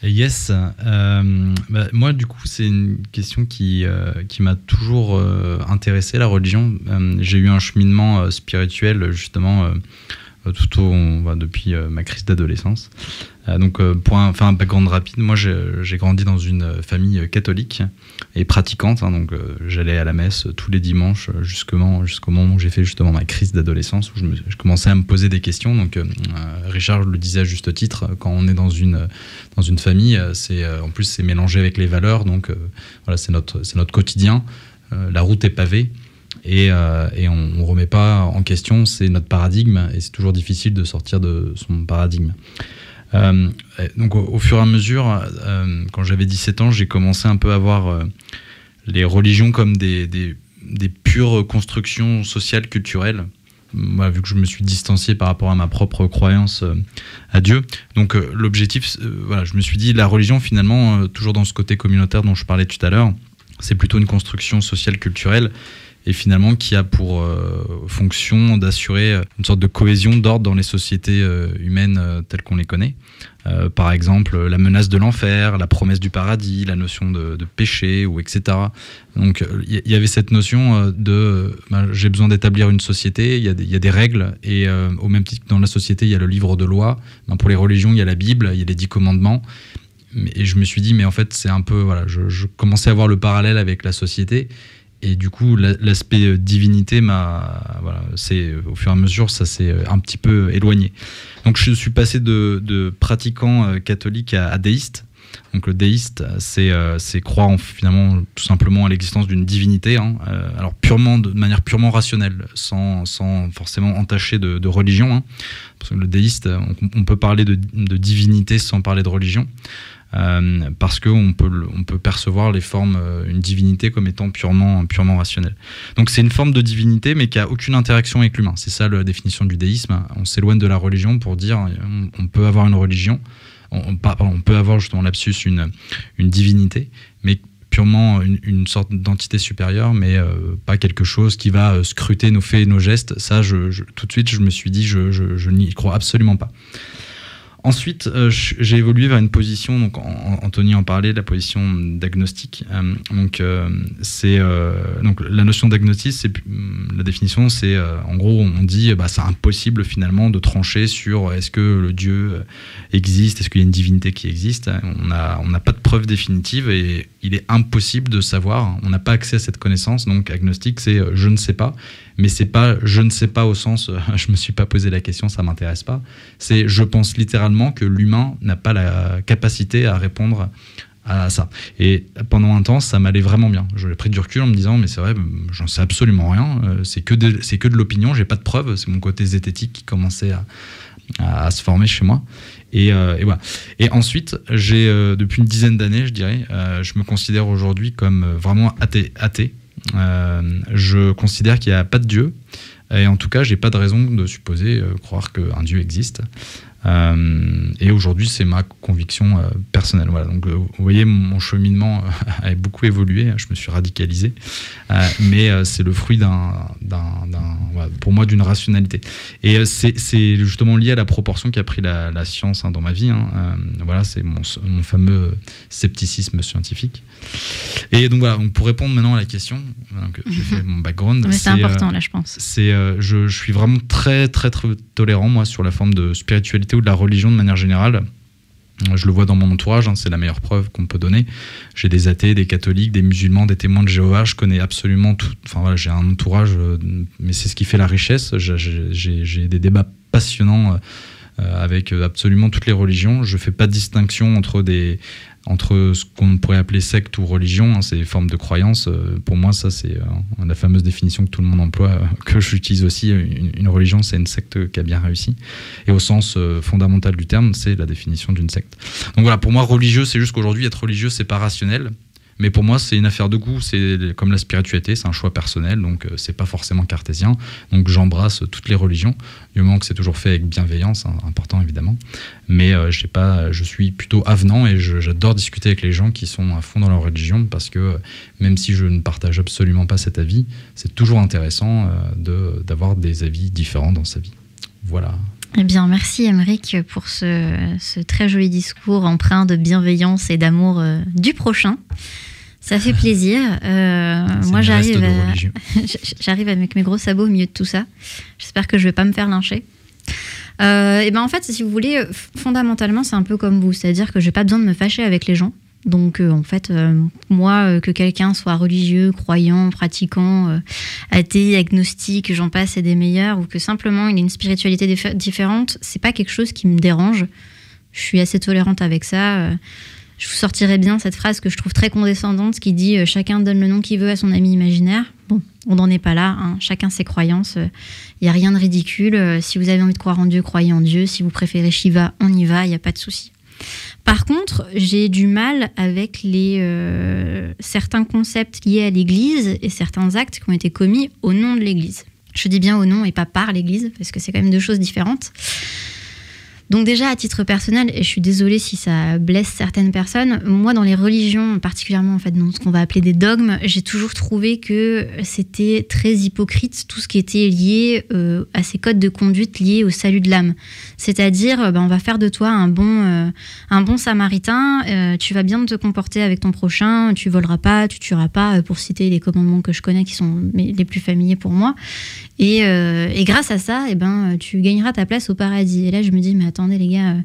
Yes. euh, bah, moi, du coup, c'est une question qui, euh, qui m'a toujours euh, intéressé, la religion. J'ai eu un cheminement spirituel, justement, tout au, depuis euh, ma crise d'adolescence. Euh, donc, euh, pour un, faire un background rapide, moi, j'ai grandi dans une euh, famille euh, catholique et pratiquante. hein, donc, euh, j'allais à la messe tous les dimanches euh, jusqu'au moment où j'ai fait justement ma crise d'adolescence, où je, me- je commençais à me poser des questions. Donc, euh, euh, Richard le disait à juste titre, quand on est dans une dans une famille, euh, c'est euh, en plus c'est mélangé avec les valeurs, donc euh, voilà, c'est notre notre quotidien. Euh, la route est pavée et, euh, et on, on remet pas en question, c'est notre paradigme et c'est toujours difficile de sortir de son paradigme. Euh, donc au, fur et à mesure, euh, quand j'avais 17 ans, j'ai commencé un peu à voir les religions comme des, pures constructions sociales, culturelles. Vu que je me suis distancié par rapport à ma propre croyance à Dieu. Donc l'objectif, voilà, je me suis dit, la religion finalement, toujours dans ce côté communautaire dont je parlais tout à l'heure, c'est plutôt une construction sociale culturelle et finalement qui a pour euh, fonction d'assurer euh, une sorte de cohésion d'ordre dans les sociétés euh, humaines telles qu'on les connaît. Par exemple, la menace de l'enfer, la promesse du paradis, la notion de, péché, ou etc. Donc, il y, avait cette notion de ben, j'ai besoin d'établir une société, il y, a des- règles, et au même titre que dans la société, il y a le livre de loi. Ben, pour les religions, il y a la Bible, il y a les dix commandements. Et je me suis dit, mais en fait, c'est un peu. Voilà, je commençais à voir le parallèle avec la société. Et du coup, la- l'aspect euh, divinité m'a. Voilà, c'est au fur et à mesure, ça s'est euh, un petit peu éloigné. Donc, je suis passé de, pratiquant euh, catholique à, à déiste. Donc, le déiste, c'est euh, c'est croire en, finalement tout simplement à l'existence d'une divinité. hein. Euh, alors, purement, de manière purement rationnelle, sans, sans forcément entacher de, religion. hein. Parce que le déiste, on, peut parler de divinité sans parler de religion. Euh, parce qu'on peut, percevoir les formes, euh, une divinité comme étant purement, rationnelle. Donc c'est une forme de divinité, mais qui a aucune interaction avec l'humain. C'est ça la définition du déisme. On s'éloigne de la religion pour dire on, peut avoir une religion, on, peut avoir justement lapsus une, divinité, mais purement une, sorte d'entité supérieure, mais euh, pas quelque chose qui va scruter nos faits et nos gestes. Ça, tout de suite, je me suis dit, je n'y crois absolument pas. Ensuite, euh, j'ai évolué vers une position, donc Anthony en parlait, la position d'agnostique. Euh, donc, euh, c'est donc la notion d'agnostique, c'est la définition, c'est en gros, on dit, bah, c'est impossible finalement de trancher sur est-ce que le Dieu existe, est-ce qu'il y a une divinité qui existe. On n'a on n'a pas de preuve définitive et il est impossible de savoir. On n'a pas accès à cette connaissance. Donc, agnostique, c'est je ne sais pas mais c'est pas je ne sais pas au sens euh, je me suis pas posé la question ça m'intéresse pas c'est je pense littéralement que l'humain n'a pas la capacité à répondre à ça et pendant un temps ça m'allait vraiment bien je l'ai pris du recul en me disant mais c'est vrai j'en sais absolument rien euh, c'est que de, c'est que de l'opinion j'ai pas de preuves c'est mon côté zététique qui commençait à, se former chez moi et, euh, et voilà. Et ensuite, j'ai depuis une dizaine d'années, je dirais, je me considère aujourd'hui comme vraiment athée. athée. Euh, je considère qu'il n'y a pas de Dieu. Et en tout cas, j'ai pas de raison de supposer euh, croire qu'un Dieu existe. Euh, et aujourd'hui, c'est ma conviction euh, personnelle. Voilà. Donc, euh, vous voyez, mon cheminement a beaucoup évolué. Je me suis radicalisé, mais c'est le fruit d'un, pour moi, d'une rationalité. Et c'est, justement lié à la proportion qu'a pris la, la science hein, dans ma vie. hein. Euh, voilà, c'est mon, mon fameux scepticisme scientifique. Et donc voilà, donc pour répondre maintenant à la question, donc, fait mon background. C'est important, là, je pense. C'est, euh, je, je suis vraiment très, très, très tolérant, moi, sur la forme de spiritualité de la religion de manière générale. Je le vois dans mon entourage, hein, c'est la meilleure preuve qu'on peut donner. J'ai des athées, des catholiques, des musulmans, des témoins de Jéhovah. Je connais absolument tout. Enfin voilà, j'ai un entourage, euh, mais c'est ce qui fait la richesse. J'ai- des débats passionnants euh, avec absolument toutes les religions. Je fais pas de distinction entre des entre ce qu'on pourrait appeler secte ou religion, hein, des formes de croyance. Euh, pour moi, ça, c'est euh, la fameuse définition que tout le monde emploie, euh, que j'utilise aussi. Une, une religion, c'est une secte qui a bien réussi. Et au sens fondamental du terme, c'est la définition d'une secte. Donc voilà, pour moi, religieux, c'est juste qu'aujourd'hui, être religieux, c'est pas rationnel. Mais pour moi, c'est une affaire de goût. C'est comme la spiritualité, c'est un choix personnel, donc euh, c'est pas forcément cartésien. Donc j'embrasse toutes les religions, du moment que c'est toujours fait avec bienveillance, hein, important évidemment. Mais euh, j'ai pas, je suis plutôt avenant et j'adore discuter avec les gens qui sont à fond dans leur religion parce que euh, même si je ne partage absolument pas cet avis, c'est toujours intéressant euh, d'avoir des avis différents dans sa vie. Voilà. Eh bien, merci Emeric pour ce, ce très joli discours empreint de bienveillance et d'amour euh, du prochain. Ça fait plaisir. Euh, moi, j'arrive, à- religion. j'arrive avec mes gros sabots au milieu de tout ça. J'espère que je vais pas me faire lyncher. Euh, et ben en fait, si vous voulez, euh, fondamentalement, c'est un peu comme vous, c'est-à-dire que j'ai pas besoin de me fâcher avec les gens. Donc, euh, en fait, euh, moi, euh, que quelqu'un soit religieux, croyant, pratiquant, euh, athée, agnostique, j'en passe et des meilleurs, ou que simplement il ait une spiritualité diffé- différente, c'est pas quelque chose qui me dérange. Je suis assez tolérante avec ça. Euh, je vous sortirai bien cette phrase que je trouve très condescendante qui dit euh, chacun donne le nom qu'il veut à son ami imaginaire. Bon, on n'en est pas là. hein. Chacun ses croyances. Il n'y a rien de ridicule. Euh, si vous avez envie de croire en Dieu, croyez en Dieu. Si vous préférez Shiva, on y va. Il n'y a pas de souci. Par contre, j'ai du mal avec euh, certains concepts liés à l'Église et certains actes qui ont été commis au nom de l'Église. Je dis bien au nom et pas par l'Église, parce que c'est quand même deux choses différentes. Donc déjà, à titre personnel, et je suis désolée si ça blesse certaines personnes, moi dans les religions, particulièrement en fait dans ce qu'on va appeler des dogmes, j'ai toujours trouvé que c'était très hypocrite tout ce qui était lié euh, à ces codes de conduite liés au salut de l'âme. C'est-à-dire, euh, ben, on va faire de toi un bon, euh, un bon samaritain, tu vas bien te comporter avec ton prochain, tu voleras pas, tu tueras pas, pour citer les commandements que je connais qui sont les plus familiers pour moi. Et, euh, et grâce à ça, eh ben, tu gagneras ta place au paradis. Et là, je me dis, mais attendez les gars, euh,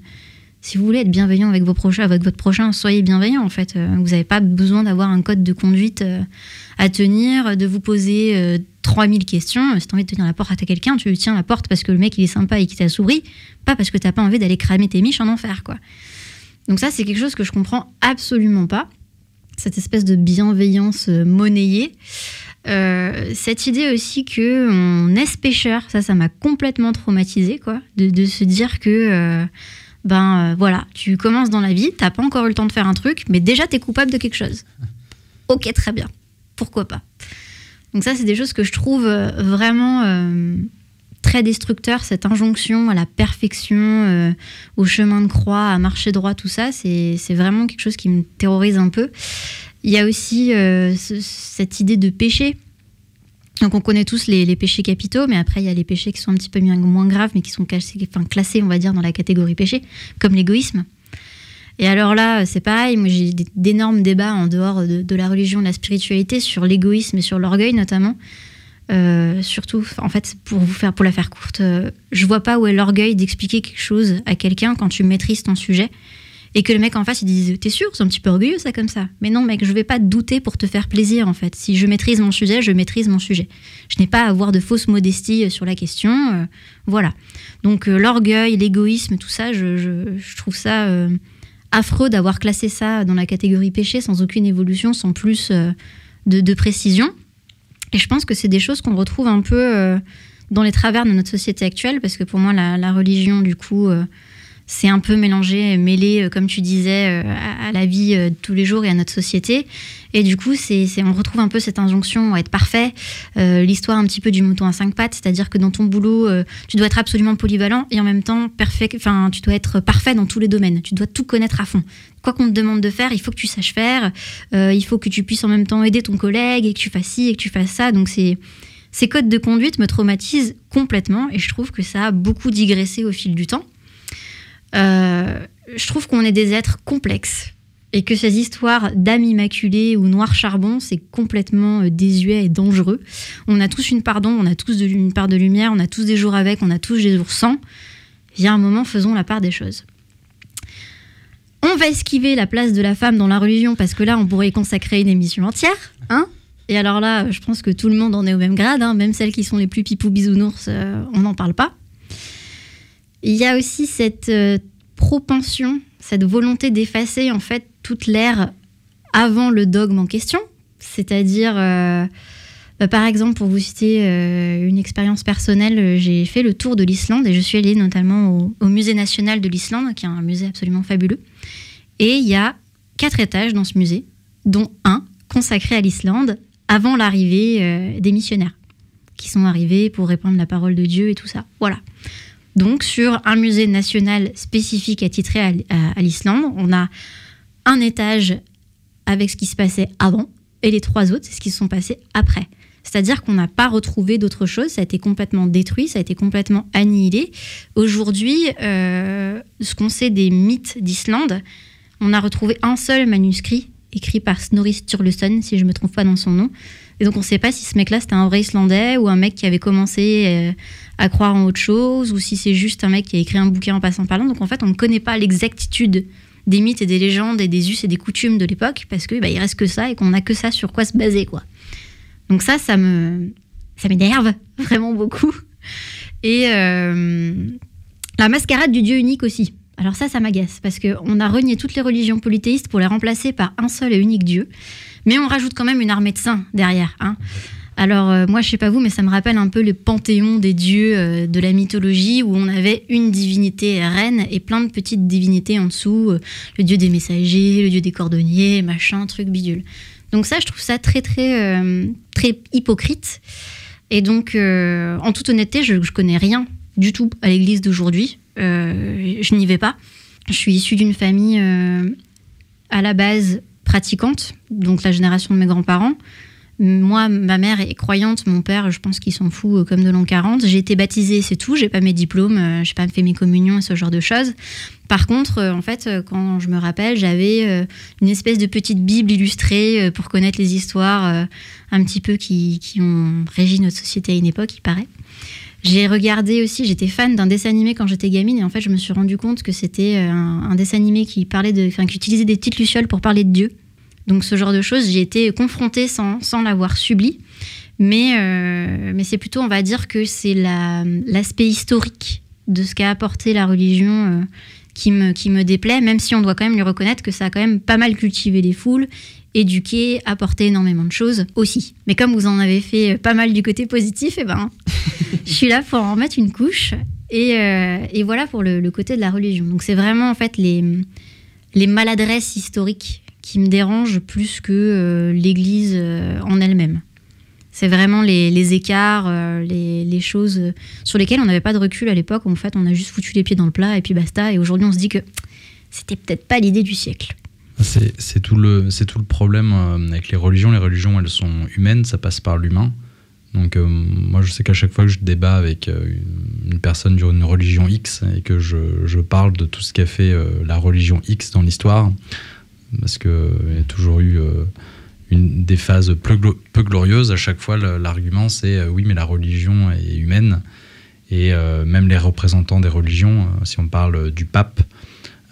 si vous voulez être bienveillant avec, vos prochains, avec votre prochain, soyez bienveillant en fait. Euh, Vous n'avez pas besoin d'avoir un code de conduite à tenir, de vous poser euh, 3000 questions. Si tu as envie de tenir la porte à quelqu'un, tu lui tiens la porte parce que le mec il est sympa et qu'il t'a souri, pas parce que tu pas envie d'aller cramer tes miches en enfer. quoi. Donc ça, c'est quelque chose que je comprends absolument pas. Cette espèce de bienveillance euh, monnayée. Euh, cette idée aussi que on naisse pécheur, ça, ça m'a complètement traumatisé, quoi, de, de se dire que, euh, ben voilà, tu commences dans la vie, t'as pas encore eu le temps de faire un truc, mais déjà t'es coupable de quelque chose. Ok, très bien, pourquoi pas? Donc ça, c'est des choses que je trouve vraiment très destructeurs, cette injonction à la perfection, euh, au chemin de croix, à marcher droit, tout ça, c'est vraiment quelque chose qui me terrorise un peu. Il y a aussi euh, ce- cette idée de péché. Donc on connaît tous les, péchés capitaux, mais après il y a les péchés qui sont un petit peu moins, graves, mais qui sont classés, enfin, classés, on va dire, dans la catégorie péché, comme l'égoïsme. Et alors là, c'est pareil, moi j'ai d'énormes débats en dehors de, de la religion, de la spiritualité, sur l'égoïsme et sur l'orgueil notamment. Euh, surtout, en fait, pour vous faire, pour la faire courte, euh, je vois pas où est l'orgueil d'expliquer quelque chose à quelqu'un quand tu maîtrises ton sujet et que le mec en face il dise t'es sûr c'est un petit peu orgueilleux ça comme ça? Mais non mec je vais pas douter pour te faire plaisir en fait. Si je maîtrise mon sujet je maîtrise mon sujet. Je n'ai pas à avoir de fausse modestie sur la question euh, voilà. Donc euh, l'orgueil l'égoïsme tout ça je, je- trouve ça euh, affreux d'avoir classé ça dans la catégorie péché sans aucune évolution sans plus euh, de précision et je pense que c'est des choses qu'on retrouve un peu euh, dans les travers de notre société actuelle, parce que pour moi, la, la religion, du coup, euh, c'est un peu mélangé, mêlé, euh, comme tu disais, euh, à, la vie euh, de tous les jours et à notre société. Et du coup, c'est, on retrouve un peu cette injonction à être parfait, l'histoire un petit peu du mouton à cinq pattes, c'est-à-dire que dans ton boulot, tu dois être absolument polyvalent et en même temps parfait, enfin, tu dois être parfait dans tous les domaines. Tu dois tout connaître à fond. Quoi qu'on te demande de faire, il faut que tu saches faire. il faut que tu puisses en même temps aider ton collègue et que tu fasses ci et que tu fasses ça. Donc c'est ces codes de conduite me traumatisent complètement et je trouve que ça a beaucoup digressé au fil du temps. Euh, je trouve qu'on est des êtres complexes et que ces histoires d'âme immaculée ou noir charbon, c'est complètement euh, désuet et dangereux. On a tous une part on a tous une part de lumière, on a tous des jours avec, on a tous des jours sans. Il y a un moment, faisons la part des choses. On va esquiver la place de la femme dans la religion parce que là, on pourrait y consacrer une émission entière, hein Et alors là, je pense que tout le monde en est au même grade, hein, même celles qui sont les plus pipou bisounours, euh, on n'en parle pas. Il y a aussi cette euh, propension, cette volonté d'effacer en fait toute l'ère avant le dogme en question, c'est-à-dire, euh, bah, par exemple, pour vous citer euh, une expérience personnelle, j'ai fait le tour de l'Islande et je suis allée notamment au, musée national de l'Islande, qui est un musée absolument fabuleux. Et il y a quatre étages dans ce musée, dont un consacré à l'Islande avant l'arrivée des missionnaires, qui sont arrivés pour répandre la parole de Dieu et tout ça. Voilà. Donc, sur un musée national spécifique attitré à, à- l'Islande, on a un étage avec ce qui se passait avant, et les trois autres, c'est ce qui se sont passés après. C'est-à-dire qu'on n'a pas retrouvé d'autre chose, ça a été complètement détruit, ça a été complètement annihilé. Aujourd'hui, euh, ce qu'on sait des mythes d'Islande, on a retrouvé un seul manuscrit écrit par Snorri Sturluson, si je ne me trompe pas dans son nom. Et donc on ne sait pas si ce mec-là c'était un vrai Islandais ou un mec qui avait commencé euh, à croire en autre chose ou si c'est juste un mec qui a écrit un bouquin en passant par là. Donc en fait on ne connaît pas l'exactitude des mythes et des légendes et des us et des coutumes de l'époque parce que bah, reste que ça et qu'on n'a que ça sur quoi se baser quoi. Donc ça, ça me, ça m'énerve vraiment beaucoup. Et euh, la mascarade du dieu unique aussi. Alors ça, ça m'agace parce qu'on a renié toutes les religions polythéistes pour les remplacer par un seul et unique dieu. Mais on rajoute quand même une armée de saints derrière. hein. Alors euh, moi, je sais pas vous, mais ça me rappelle un peu le panthéon des dieux euh, de la mythologie où on avait une divinité reine et plein de petites divinités en dessous. euh, le dieu des messagers, le dieu des cordonniers, machin, truc bidule. Donc ça, je trouve ça très très très hypocrite. Et donc, en toute honnêteté, je, je connais rien du tout à l'Église d'aujourd'hui. Je n'y vais pas. Je suis issue d'une famille à la base pratiquante, donc la génération de mes grands-parents. Moi, ma mère est croyante, mon père, je pense qu'il s'en fout euh, comme de l'an 40. J'ai été baptisée, c'est tout. J'ai pas mes diplômes, euh, j'ai pas fait mes communions et ce genre de choses. Par contre, euh, en fait, quand je me rappelle, j'avais une espèce de petite Bible illustrée pour connaître les histoires un petit peu qui, qui ont régi notre société à une époque, il paraît. J'ai regardé aussi, j'étais fan d'un dessin animé quand j'étais gamine et en fait je me suis rendu compte que c'était euh, un, dessin animé qui parlait de, enfin qui utilisait des petites lucioles pour parler de Dieu. Donc ce genre de choses, j'ai été confrontée sans, sans l'avoir subi. Mais, euh, mais c'est plutôt, on va dire que c'est la- l'aspect historique de ce qu'a apporté la religion euh, qui, me, qui me déplaît, même si on doit quand même lui reconnaître que ça a quand même pas mal cultivé les foules, éduqué, apporté énormément de choses aussi. Mais comme vous en avez fait pas mal du côté positif, et ben, je suis là pour en mettre une couche. Et, euh, et voilà pour le, le côté de la religion. Donc c'est vraiment en fait les, les maladresses historiques qui me dérangent plus que euh, l'Église euh, en elle-même. C'est vraiment les, les écarts, euh, les, les choses euh, sur lesquelles on n'avait pas de recul à l'époque. En fait, on a juste foutu les pieds dans le plat et puis basta. Et aujourd'hui, on se dit que c'était peut-être pas l'idée du siècle. C'est tout, le- problème euh, avec les religions. Les religions, elles sont humaines, ça passe par l'humain. Donc moi je sais qu'à chaque fois que je débat avec une, personne d'une religion X et que je, parle de tout ce qu'a fait la religion X dans l'histoire, parce qu'il y a toujours eu des phases peu, glorieuses, à chaque fois l'argument c'est oui mais la religion est humaine et même les représentants des religions, si on parle du pape,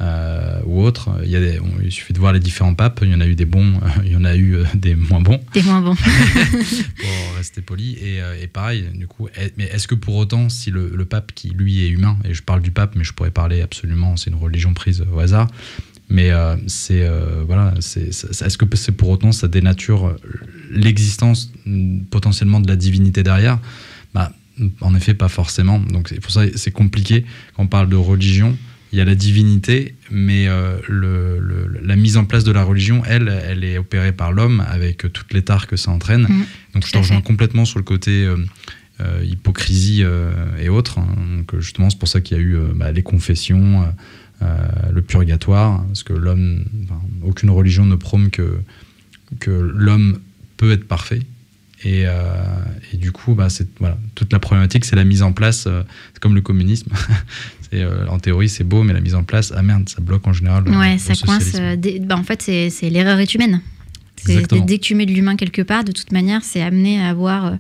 euh, ou autres. Il, y a il suffit de voir les différents papes. Il y en a eu des bons, il y en a eu euh, des moins bons. Des moins bons. pour rester poli. Et, euh, et, pareil, du coup, mais est-ce que pour autant, si le, le, pape qui lui est humain, et je parle du pape, mais je pourrais parler absolument, c'est une religion prise au hasard. Mais c'est voilà, c'est, est-ce que c'est pour autant ça dénature l'existence potentiellement de la divinité derrière? Bah, en effet, pas forcément. Donc c'est pour ça c'est compliqué quand on parle de religion il y a la divinité, mais euh, le, la mise en place de la religion, elle, elle est opérée par l'homme avec toutes les tares que ça entraîne. Mmh. Donc je te rejoins complètement sur le côté euh, euh, hypocrisie et autres. Hein. Donc justement, c'est pour ça qu'il y a eu bah, les confessions, le purgatoire, parce que l'homme, aucune religion ne prône que, que l'homme peut être parfait. Et, et, du coup, bah, voilà, toute la problématique, c'est la mise en place, c'est comme le communisme, Euh, en théorie, c'est beau, mais la mise en place, ah merde, ça bloque en général. Ouais, ça coince. Euh, bah, en fait, c'est l'erreur est humaine. Dès que tu mets de l'humain quelque part, de toute manière, c'est amené à avoir euh,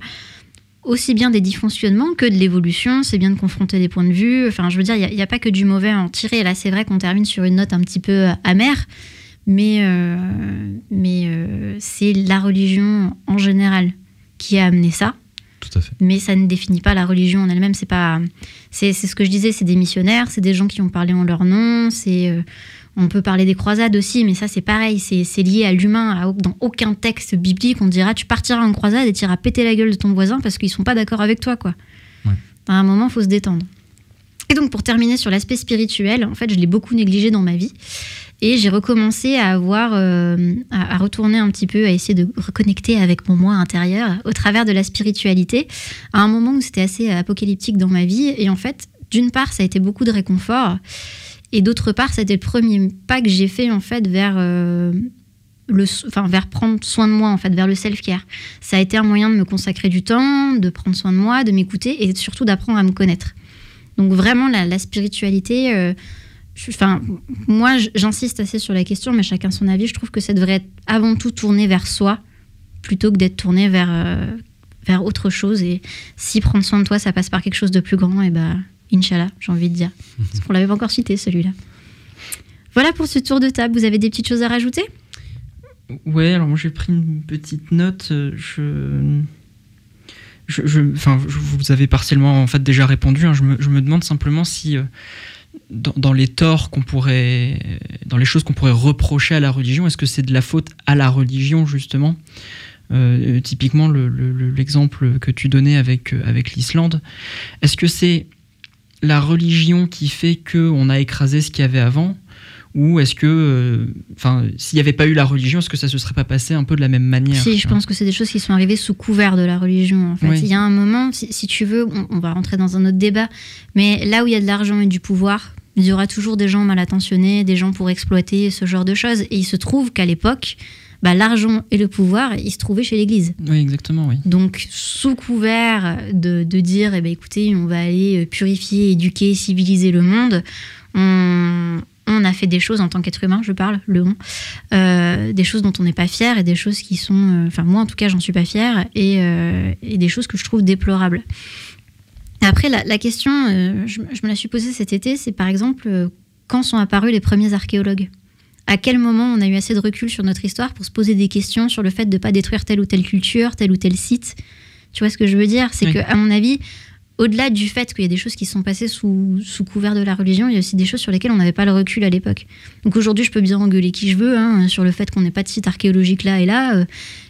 aussi bien des dysfonctionnements que de l'évolution. C'est bien de confronter des points de vue. Enfin, je veux dire, il n'y a, pas que du mauvais à en tirer. Là, c'est vrai qu'on termine sur une note un petit peu amère, mais, mais c'est la religion en général qui a amené ça. Mais ça ne définit pas la religion en elle-même. C'est pas, c'est, ce que je disais, c'est des missionnaires, c'est des gens qui ont parlé en leur nom. C'est, euh, on peut parler des croisades aussi, mais ça c'est pareil, c'est, lié à l'humain. Dans aucun texte biblique on dira tu partiras en croisade et tu iras péter la gueule de ton voisin parce qu'ils sont pas d'accord avec toi, quoi. À un moment, faut se détendre. Et donc pour terminer sur l'aspect spirituel, en fait, je l'ai beaucoup négligé dans ma vie. Et j'ai recommencé à avoir, euh, à, retourner un petit peu, à essayer de reconnecter avec mon moi intérieur au travers de la spiritualité, à un moment où c'était assez apocalyptique dans ma vie. Et en fait, d'une part, ça a été beaucoup de réconfort, et d'autre part, c'était le premier pas que j'ai fait en fait vers euh, le, enfin, vers prendre soin de moi en fait, vers le self-care. Ça a été un moyen de me consacrer du temps, de prendre soin de moi, de m'écouter et surtout d'apprendre à me connaître. Donc vraiment la, spiritualité. Euh, enfin, moi, j'insiste assez sur la question, mais chacun son avis. Je trouve que ça devrait être avant tout tourné vers soi, plutôt que d'être tourné vers, euh, vers autre chose. Et si prendre soin de toi, ça passe par quelque chose de plus grand, et eh ben, Inch'Allah, j'ai envie de dire. Parce qu'on l'avait pas encore cité, celui-là. Voilà pour ce tour de table. Vous avez des petites choses à rajouter? Ouais, alors moi j'ai pris une petite note. Euh, je. Je, enfin, vous avez partiellement en fait déjà répondu. Hein. Je, me, je, me, demande simplement si euh, dans, les torts qu'on pourrait, dans les choses qu'on pourrait reprocher à la religion, est-ce que c'est de la faute à la religion justement euh, Typiquement l'exemple que tu donnais avec, euh, avec l'Islande, est-ce que c'est la religion qui fait qu'on a écrasé ce qu'il y avait avant ou est-ce que, euh, enfin, s'il n'y avait pas eu la religion, est-ce que ça se serait pas passé un peu de la même manière Si, je pense que c'est des choses qui sont arrivées sous couvert de la religion. En fait, il y a un moment, si, tu veux, on, va rentrer dans un autre débat, mais là où il y a de l'argent et du pouvoir, il y aura toujours des gens mal intentionnés, des gens pour exploiter ce genre de choses. Et il se trouve qu'à l'époque, bah, l'argent et le pouvoir, ils se trouvaient chez l'Église. Oui, exactement, oui. Donc, sous couvert de, de dire, eh ben, écoutez, on va aller purifier, éduquer, civiliser le monde, on, on a fait des choses en tant qu'être humain, je parle, le on, euh, des choses dont on n'est pas fier et des choses qui sont, euh, enfin moi en tout cas j'en suis pas fière euh, et, des choses que je trouve déplorables. Après la, question, je, me la suis posée cet été, c'est par exemple quand sont apparus les premiers archéologues? À quel moment on a eu assez de recul sur notre histoire pour se poser des questions sur le fait de ne pas détruire telle ou telle culture, tel ou tel site? Tu vois ce que je veux dire? C'est que, à mon avis, au-delà du fait qu'il y a des choses qui sont passées sous, sous couvert de la religion, il y a aussi des choses sur lesquelles on n'avait pas le recul à l'époque. Donc aujourd'hui, je peux bien engueuler qui je veux hein, sur le fait qu'on n'ait pas de site archéologique là et là. Euh,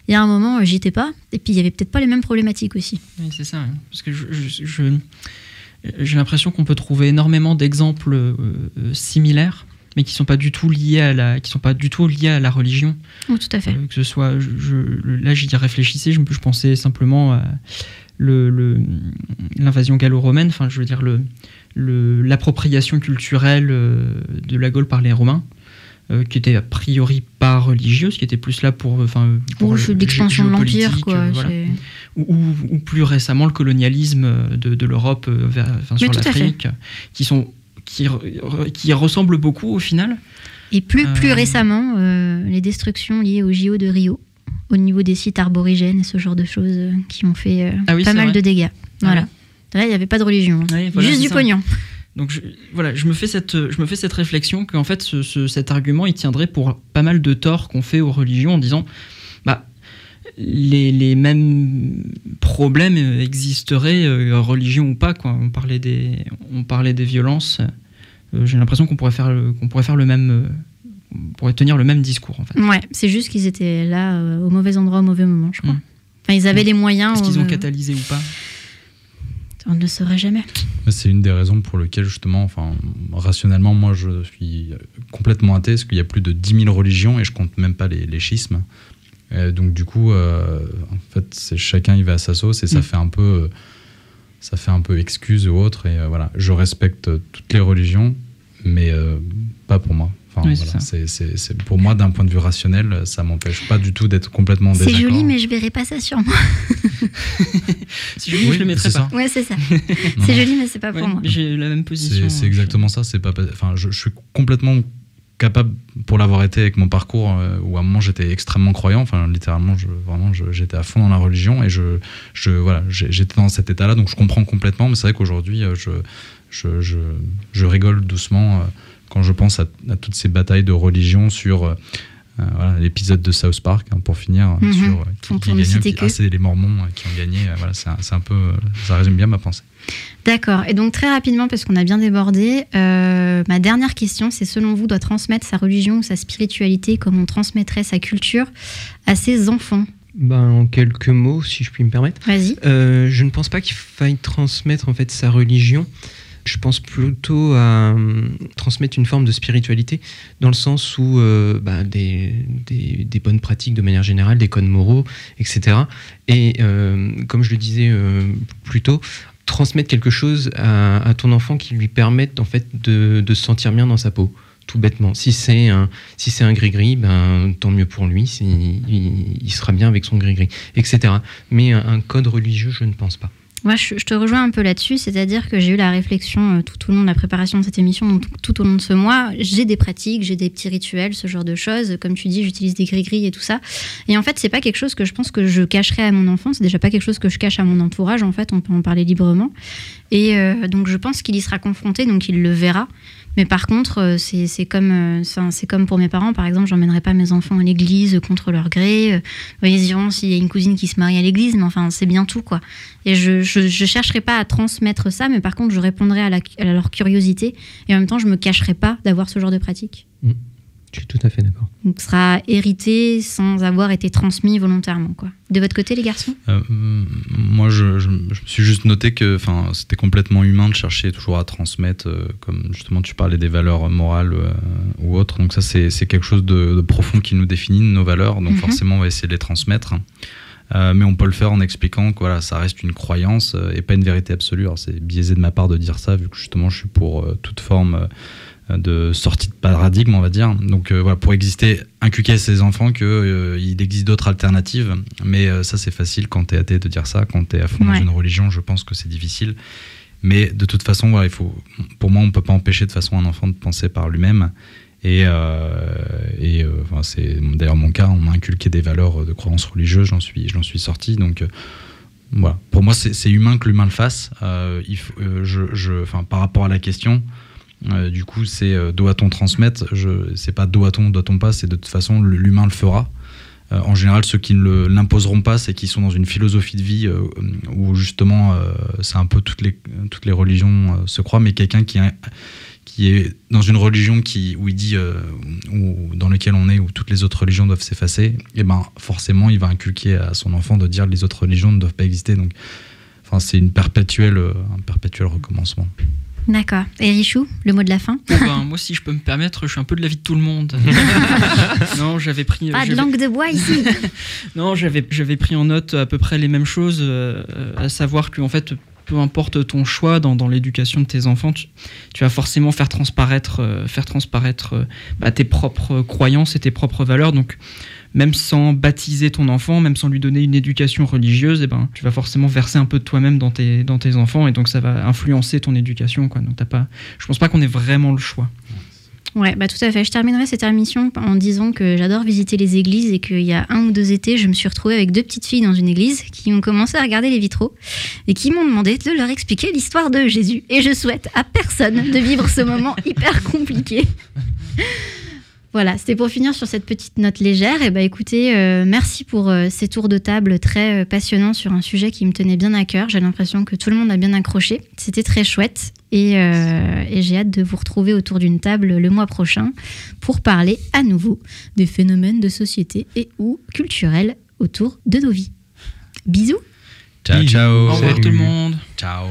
il y a un moment, j'y étais pas. Et puis, il y avait peut-être pas les mêmes problématiques aussi. Oui, c'est ça. Hein. Parce que je, j'ai l'impression qu'on peut trouver énormément d'exemples euh, euh, similaires mais qui sont pas du tout liés à la qui sont pas du tout liés à la religion tout à fait que ce soit je, là j'y réfléchissais je, je pensais simplement à, l'invasion le, gallo-romaine, enfin je veux dire l'appropriation culturelle euh, de la Gaule par les Romains, euh, qui était a priori pas religieuse, qui était plus là pour, enfin, pour l'expansion de l'empire, quoi. ou, ou plus récemment le colonialisme de, de l'Europe euh, sur l'Afrique, qui sont qui, qui ressemblent beaucoup au final. Et plus, plus Euh, récemment, euh, les destructions liées au JO de Rio, au niveau des sites arborigènes et ce genre de choses euh, qui ont fait euh, Ah oui, pas mal vrai. de dégâts. Voilà. Ouais. Là, il n'y avait pas de religion, hein. Ouais, voilà, juste du ça. pognon. Donc je, voilà, je me fais cette, je me fais cette réflexion qu'en fait ce- ce- cet argument il tiendrait pour pas mal de torts qu'on fait aux religions en disant bah les, les mêmes problèmes euh, existeraient euh, religion ou pas quoi. On parlait des on parlait des violences. Euh, J'ai l'impression qu'on pourrait faire qu'on pourrait faire le même euh, on pourrait tenir le même discours en fait. Ouais, c'est juste qu'ils étaient là euh, au mauvais endroit au mauvais moment, je crois. Enfin, ils avaient les moyens. Est-ce qu'ils ont euh, catalysé ou pas On ne le saurait jamais. C'est une des raisons pour lesquelles, justement, enfin, rationnellement, moi, je suis complètement athée, parce qu'il y a plus de 10 000 religions, et je compte même pas les, les schismes. Donc, du coup, euh, en fait, c'est chacun y va à sa sauce, et ça Mm. fait un peu... euh, ça fait un peu excuse ou autre, et euh, voilà. Je respecte toutes les religions, mais euh, pas pour moi. Enfin, Oui, c'est voilà, ça. c'est- c'est- c'est- pour moi, d'un point de vue rationnel, ça m'empêche pas du tout d'être complètement en C'est désaccord. joli, mais je verrai pas ça sur moi. C'est joli, mais Oui, je le mettrai c'est pas. ça. Ouais, c'est ça. Non, c'est non. joli, mais c'est pas pour Ouais, moi. J'ai la même position. C'est c'est hein. exactement ça. C'est pas, enfin, je, je suis complètement capable, pour l'avoir été avec mon parcours, euh, où à un moment j'étais extrêmement croyant. Enfin, littéralement, je, vraiment, je- j'étais à fond dans la religion et je, je voilà, j'étais dans cet état-là, donc je comprends complètement. Mais c'est vrai qu'aujourd'hui, euh, je, je, je, je rigole doucement euh, quand je pense à, à toutes ces batailles de religion sur. euh, euh, voilà, l'épisode de South Park hein, pour finir Mhm. sur euh, qui, qui gagnait, ah, c'est les Mormons qui ont gagné voilà c'est un, peu ça résume bien ma pensée D'accord. Et donc très rapidement, parce qu'on a bien débordé, euh, ma dernière question, c'est selon vous, doit transmettre sa religion ou sa spiritualité comme on transmettrait sa culture à ses enfants? Ben, en quelques mots, si je puis me permettre. Vas-y. Euh, je ne pense pas qu'il faille transmettre en fait sa religion. Je pense plutôt à euh, transmettre une forme de spiritualité, dans le sens où euh, bah, des, bonnes pratiques de manière générale, des codes moraux, etc. Et euh, comme je le disais euh, plus tôt, transmettre quelque chose à, ton enfant qui lui permette en fait de, se sentir bien dans sa peau tout bêtement. Si c'est un, si c'est un gris-gris, ben, tant mieux pour lui, il, sera bien avec son gris-gris, etc. Mais un code religieux, je ne pense pas. Moi, je, te rejoins un peu là-dessus, c'est-à-dire que j'ai eu la réflexion euh, tout au long de la préparation de cette émission, donc tout, tout au long de ce mois. J'ai des pratiques, j'ai des petits rituels, ce genre de choses. Comme tu dis, j'utilise des gris-gris et tout ça. Et en fait, c'est pas quelque chose que je pense que je cacherai à mon enfant. C'est déjà pas quelque chose que je cache à mon entourage. En fait, on peut en parler librement. Et euh, donc, je pense qu'il y sera confronté, donc il le verra. Mais par contre, euh, c'est comme, euh, c'est comme pour mes parents. Par exemple, j'emmènerai pas mes enfants à l'église contre leur gré. Euh, Ils diront s'il y a une cousine qui se marie à l'église, mais enfin, c'est bien tout, quoi. Et je, je, chercherai pas à transmettre ça, mais par contre, je répondrai à, la- à leur curiosité. Et en même temps, je me cacherai pas d'avoir ce genre de pratique. Je suis tout à fait d'accord. Donc, sera hérité sans avoir été transmis volontairement, quoi. De votre côté, les garçons? Euh, mm, moi, je, je- je me suis juste noté que enfin, c'était complètement humain de chercher toujours à transmettre, euh, comme justement tu parlais des valeurs morales euh, ou autres. Donc ça, c'est quelque chose de, de profond qui nous définit, nos valeurs. Donc Mhm. forcément, on va essayer de les transmettre. Euh, mais on peut le faire en expliquant que voilà, ça reste une croyance euh, et pas une vérité absolue. Alors c'est biaisé de ma part de dire ça, vu que justement je suis pour euh, toute forme euh, de sortie de paradigme, on va dire. Donc euh, voilà, pour exister, inculquer à ses enfants qu'il existe d'autres alternatives. Mais euh, ça, c'est facile quand tu es athée de dire ça. Quand tu es à fond Ouais. dans une religion, je pense que c'est difficile. Mais de toute façon, voilà, il faut, pour moi, on ne peut pas empêcher de façon un enfant de penser par lui-même. Et, euh, et euh, enfin, c'est d'ailleurs mon cas, on m'a inculqué des valeurs de croyance religieuse, j'en suis, j'en suis sorti. Donc euh, voilà, pour moi, c'est humain que l'humain le fasse. Euh, il faut- euh, je, je, par rapport à la question, euh, du coup, c'est euh, doit-on transmettre? Je, c'est pas doit-on, doit-on pas. C'est de toute façon l'humain le fera. Euh, en général, ceux qui ne l'imposeront pas, c'est qui sont dans une philosophie de vie où justement, c'est un peu toutes les religions se croient, mais quelqu'un qui est dans une religion qui, où il dit, où- dans lequel on est, où toutes les autres religions doivent s'effacer, et ben forcément, il va inculquer à son enfant de dire les autres religions ne doivent pas exister. Donc, c'est une perpétuelle, un perpétuel recommencement. D'accord. Et Richou, le mot de la fin Bon, ben, moi, si je peux me permettre, je suis un peu de l'avis de tout le monde. non, j'avais pris. Pas de langue de bois ici Non, j'avais j'avais pris en note à peu près les mêmes choses, euh, à savoir que en fait, peu importe ton choix dans, dans l'éducation de tes enfants, tu, tu vas forcément faire transparaître, euh, faire transparaître euh, bah, tes propres croyances et tes propres valeurs. Donc, même sans baptiser ton enfant, même sans lui donner une éducation religieuse, eh ben, tu vas forcément verser un peu de toi-même dans tes, dans tes enfants et donc ça va influencer ton éducation. Quoi. Donc t'as pas, je pense pas qu'on ait vraiment le choix. Ouais, bah tout à fait. Je terminerai cette émission en disant que j'adore visiter les églises et qu'il y a un ou deux étés, je me suis retrouvée avec deux petites filles dans une église qui ont commencé à regarder les vitraux et qui m'ont demandé de leur expliquer l'histoire de Jésus. Et je souhaite à personne de vivre ce moment hyper compliqué. Voilà, c'était pour finir sur cette petite note légère. Et bah écoutez, euh, merci pour euh, ces tours de table très euh, passionnants sur un sujet qui me tenait bien à cœur. J'ai l'impression que tout le monde a bien accroché. C'était très chouette. Et, et j'ai hâte de vous retrouver autour d'une table le mois prochain pour parler à nouveau des phénomènes de société et ou culturels autour de nos vies. Bisous. Ciao, ciao. Au revoir tout le monde. Ciao.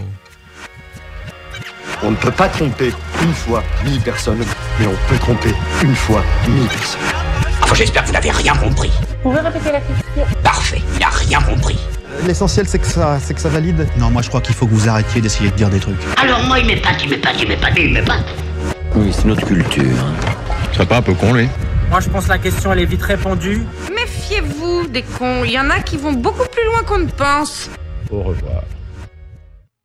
On ne peut pas tromper une fois mille personnes, mais on peut tromper une fois mille personnes. Enfin, j'espère que vous n'avez rien compris. Vous pouvez répéter la question Parfait, il a rien compris. L'essentiel, c'est que ça, c'est que ça valide. Non, moi je crois qu'il faut que vous arrêtiez d'essayer de dire des trucs. Alors moi, il m'épate, il m'épate, il m'épate, il m'épate. Oui, c'est notre culture. C'est pas un peu con, lui Moi, je pense que la question, elle est vite répondue. Méfiez-vous des cons, il y en a qui vont beaucoup plus loin qu'on ne pense. Au revoir.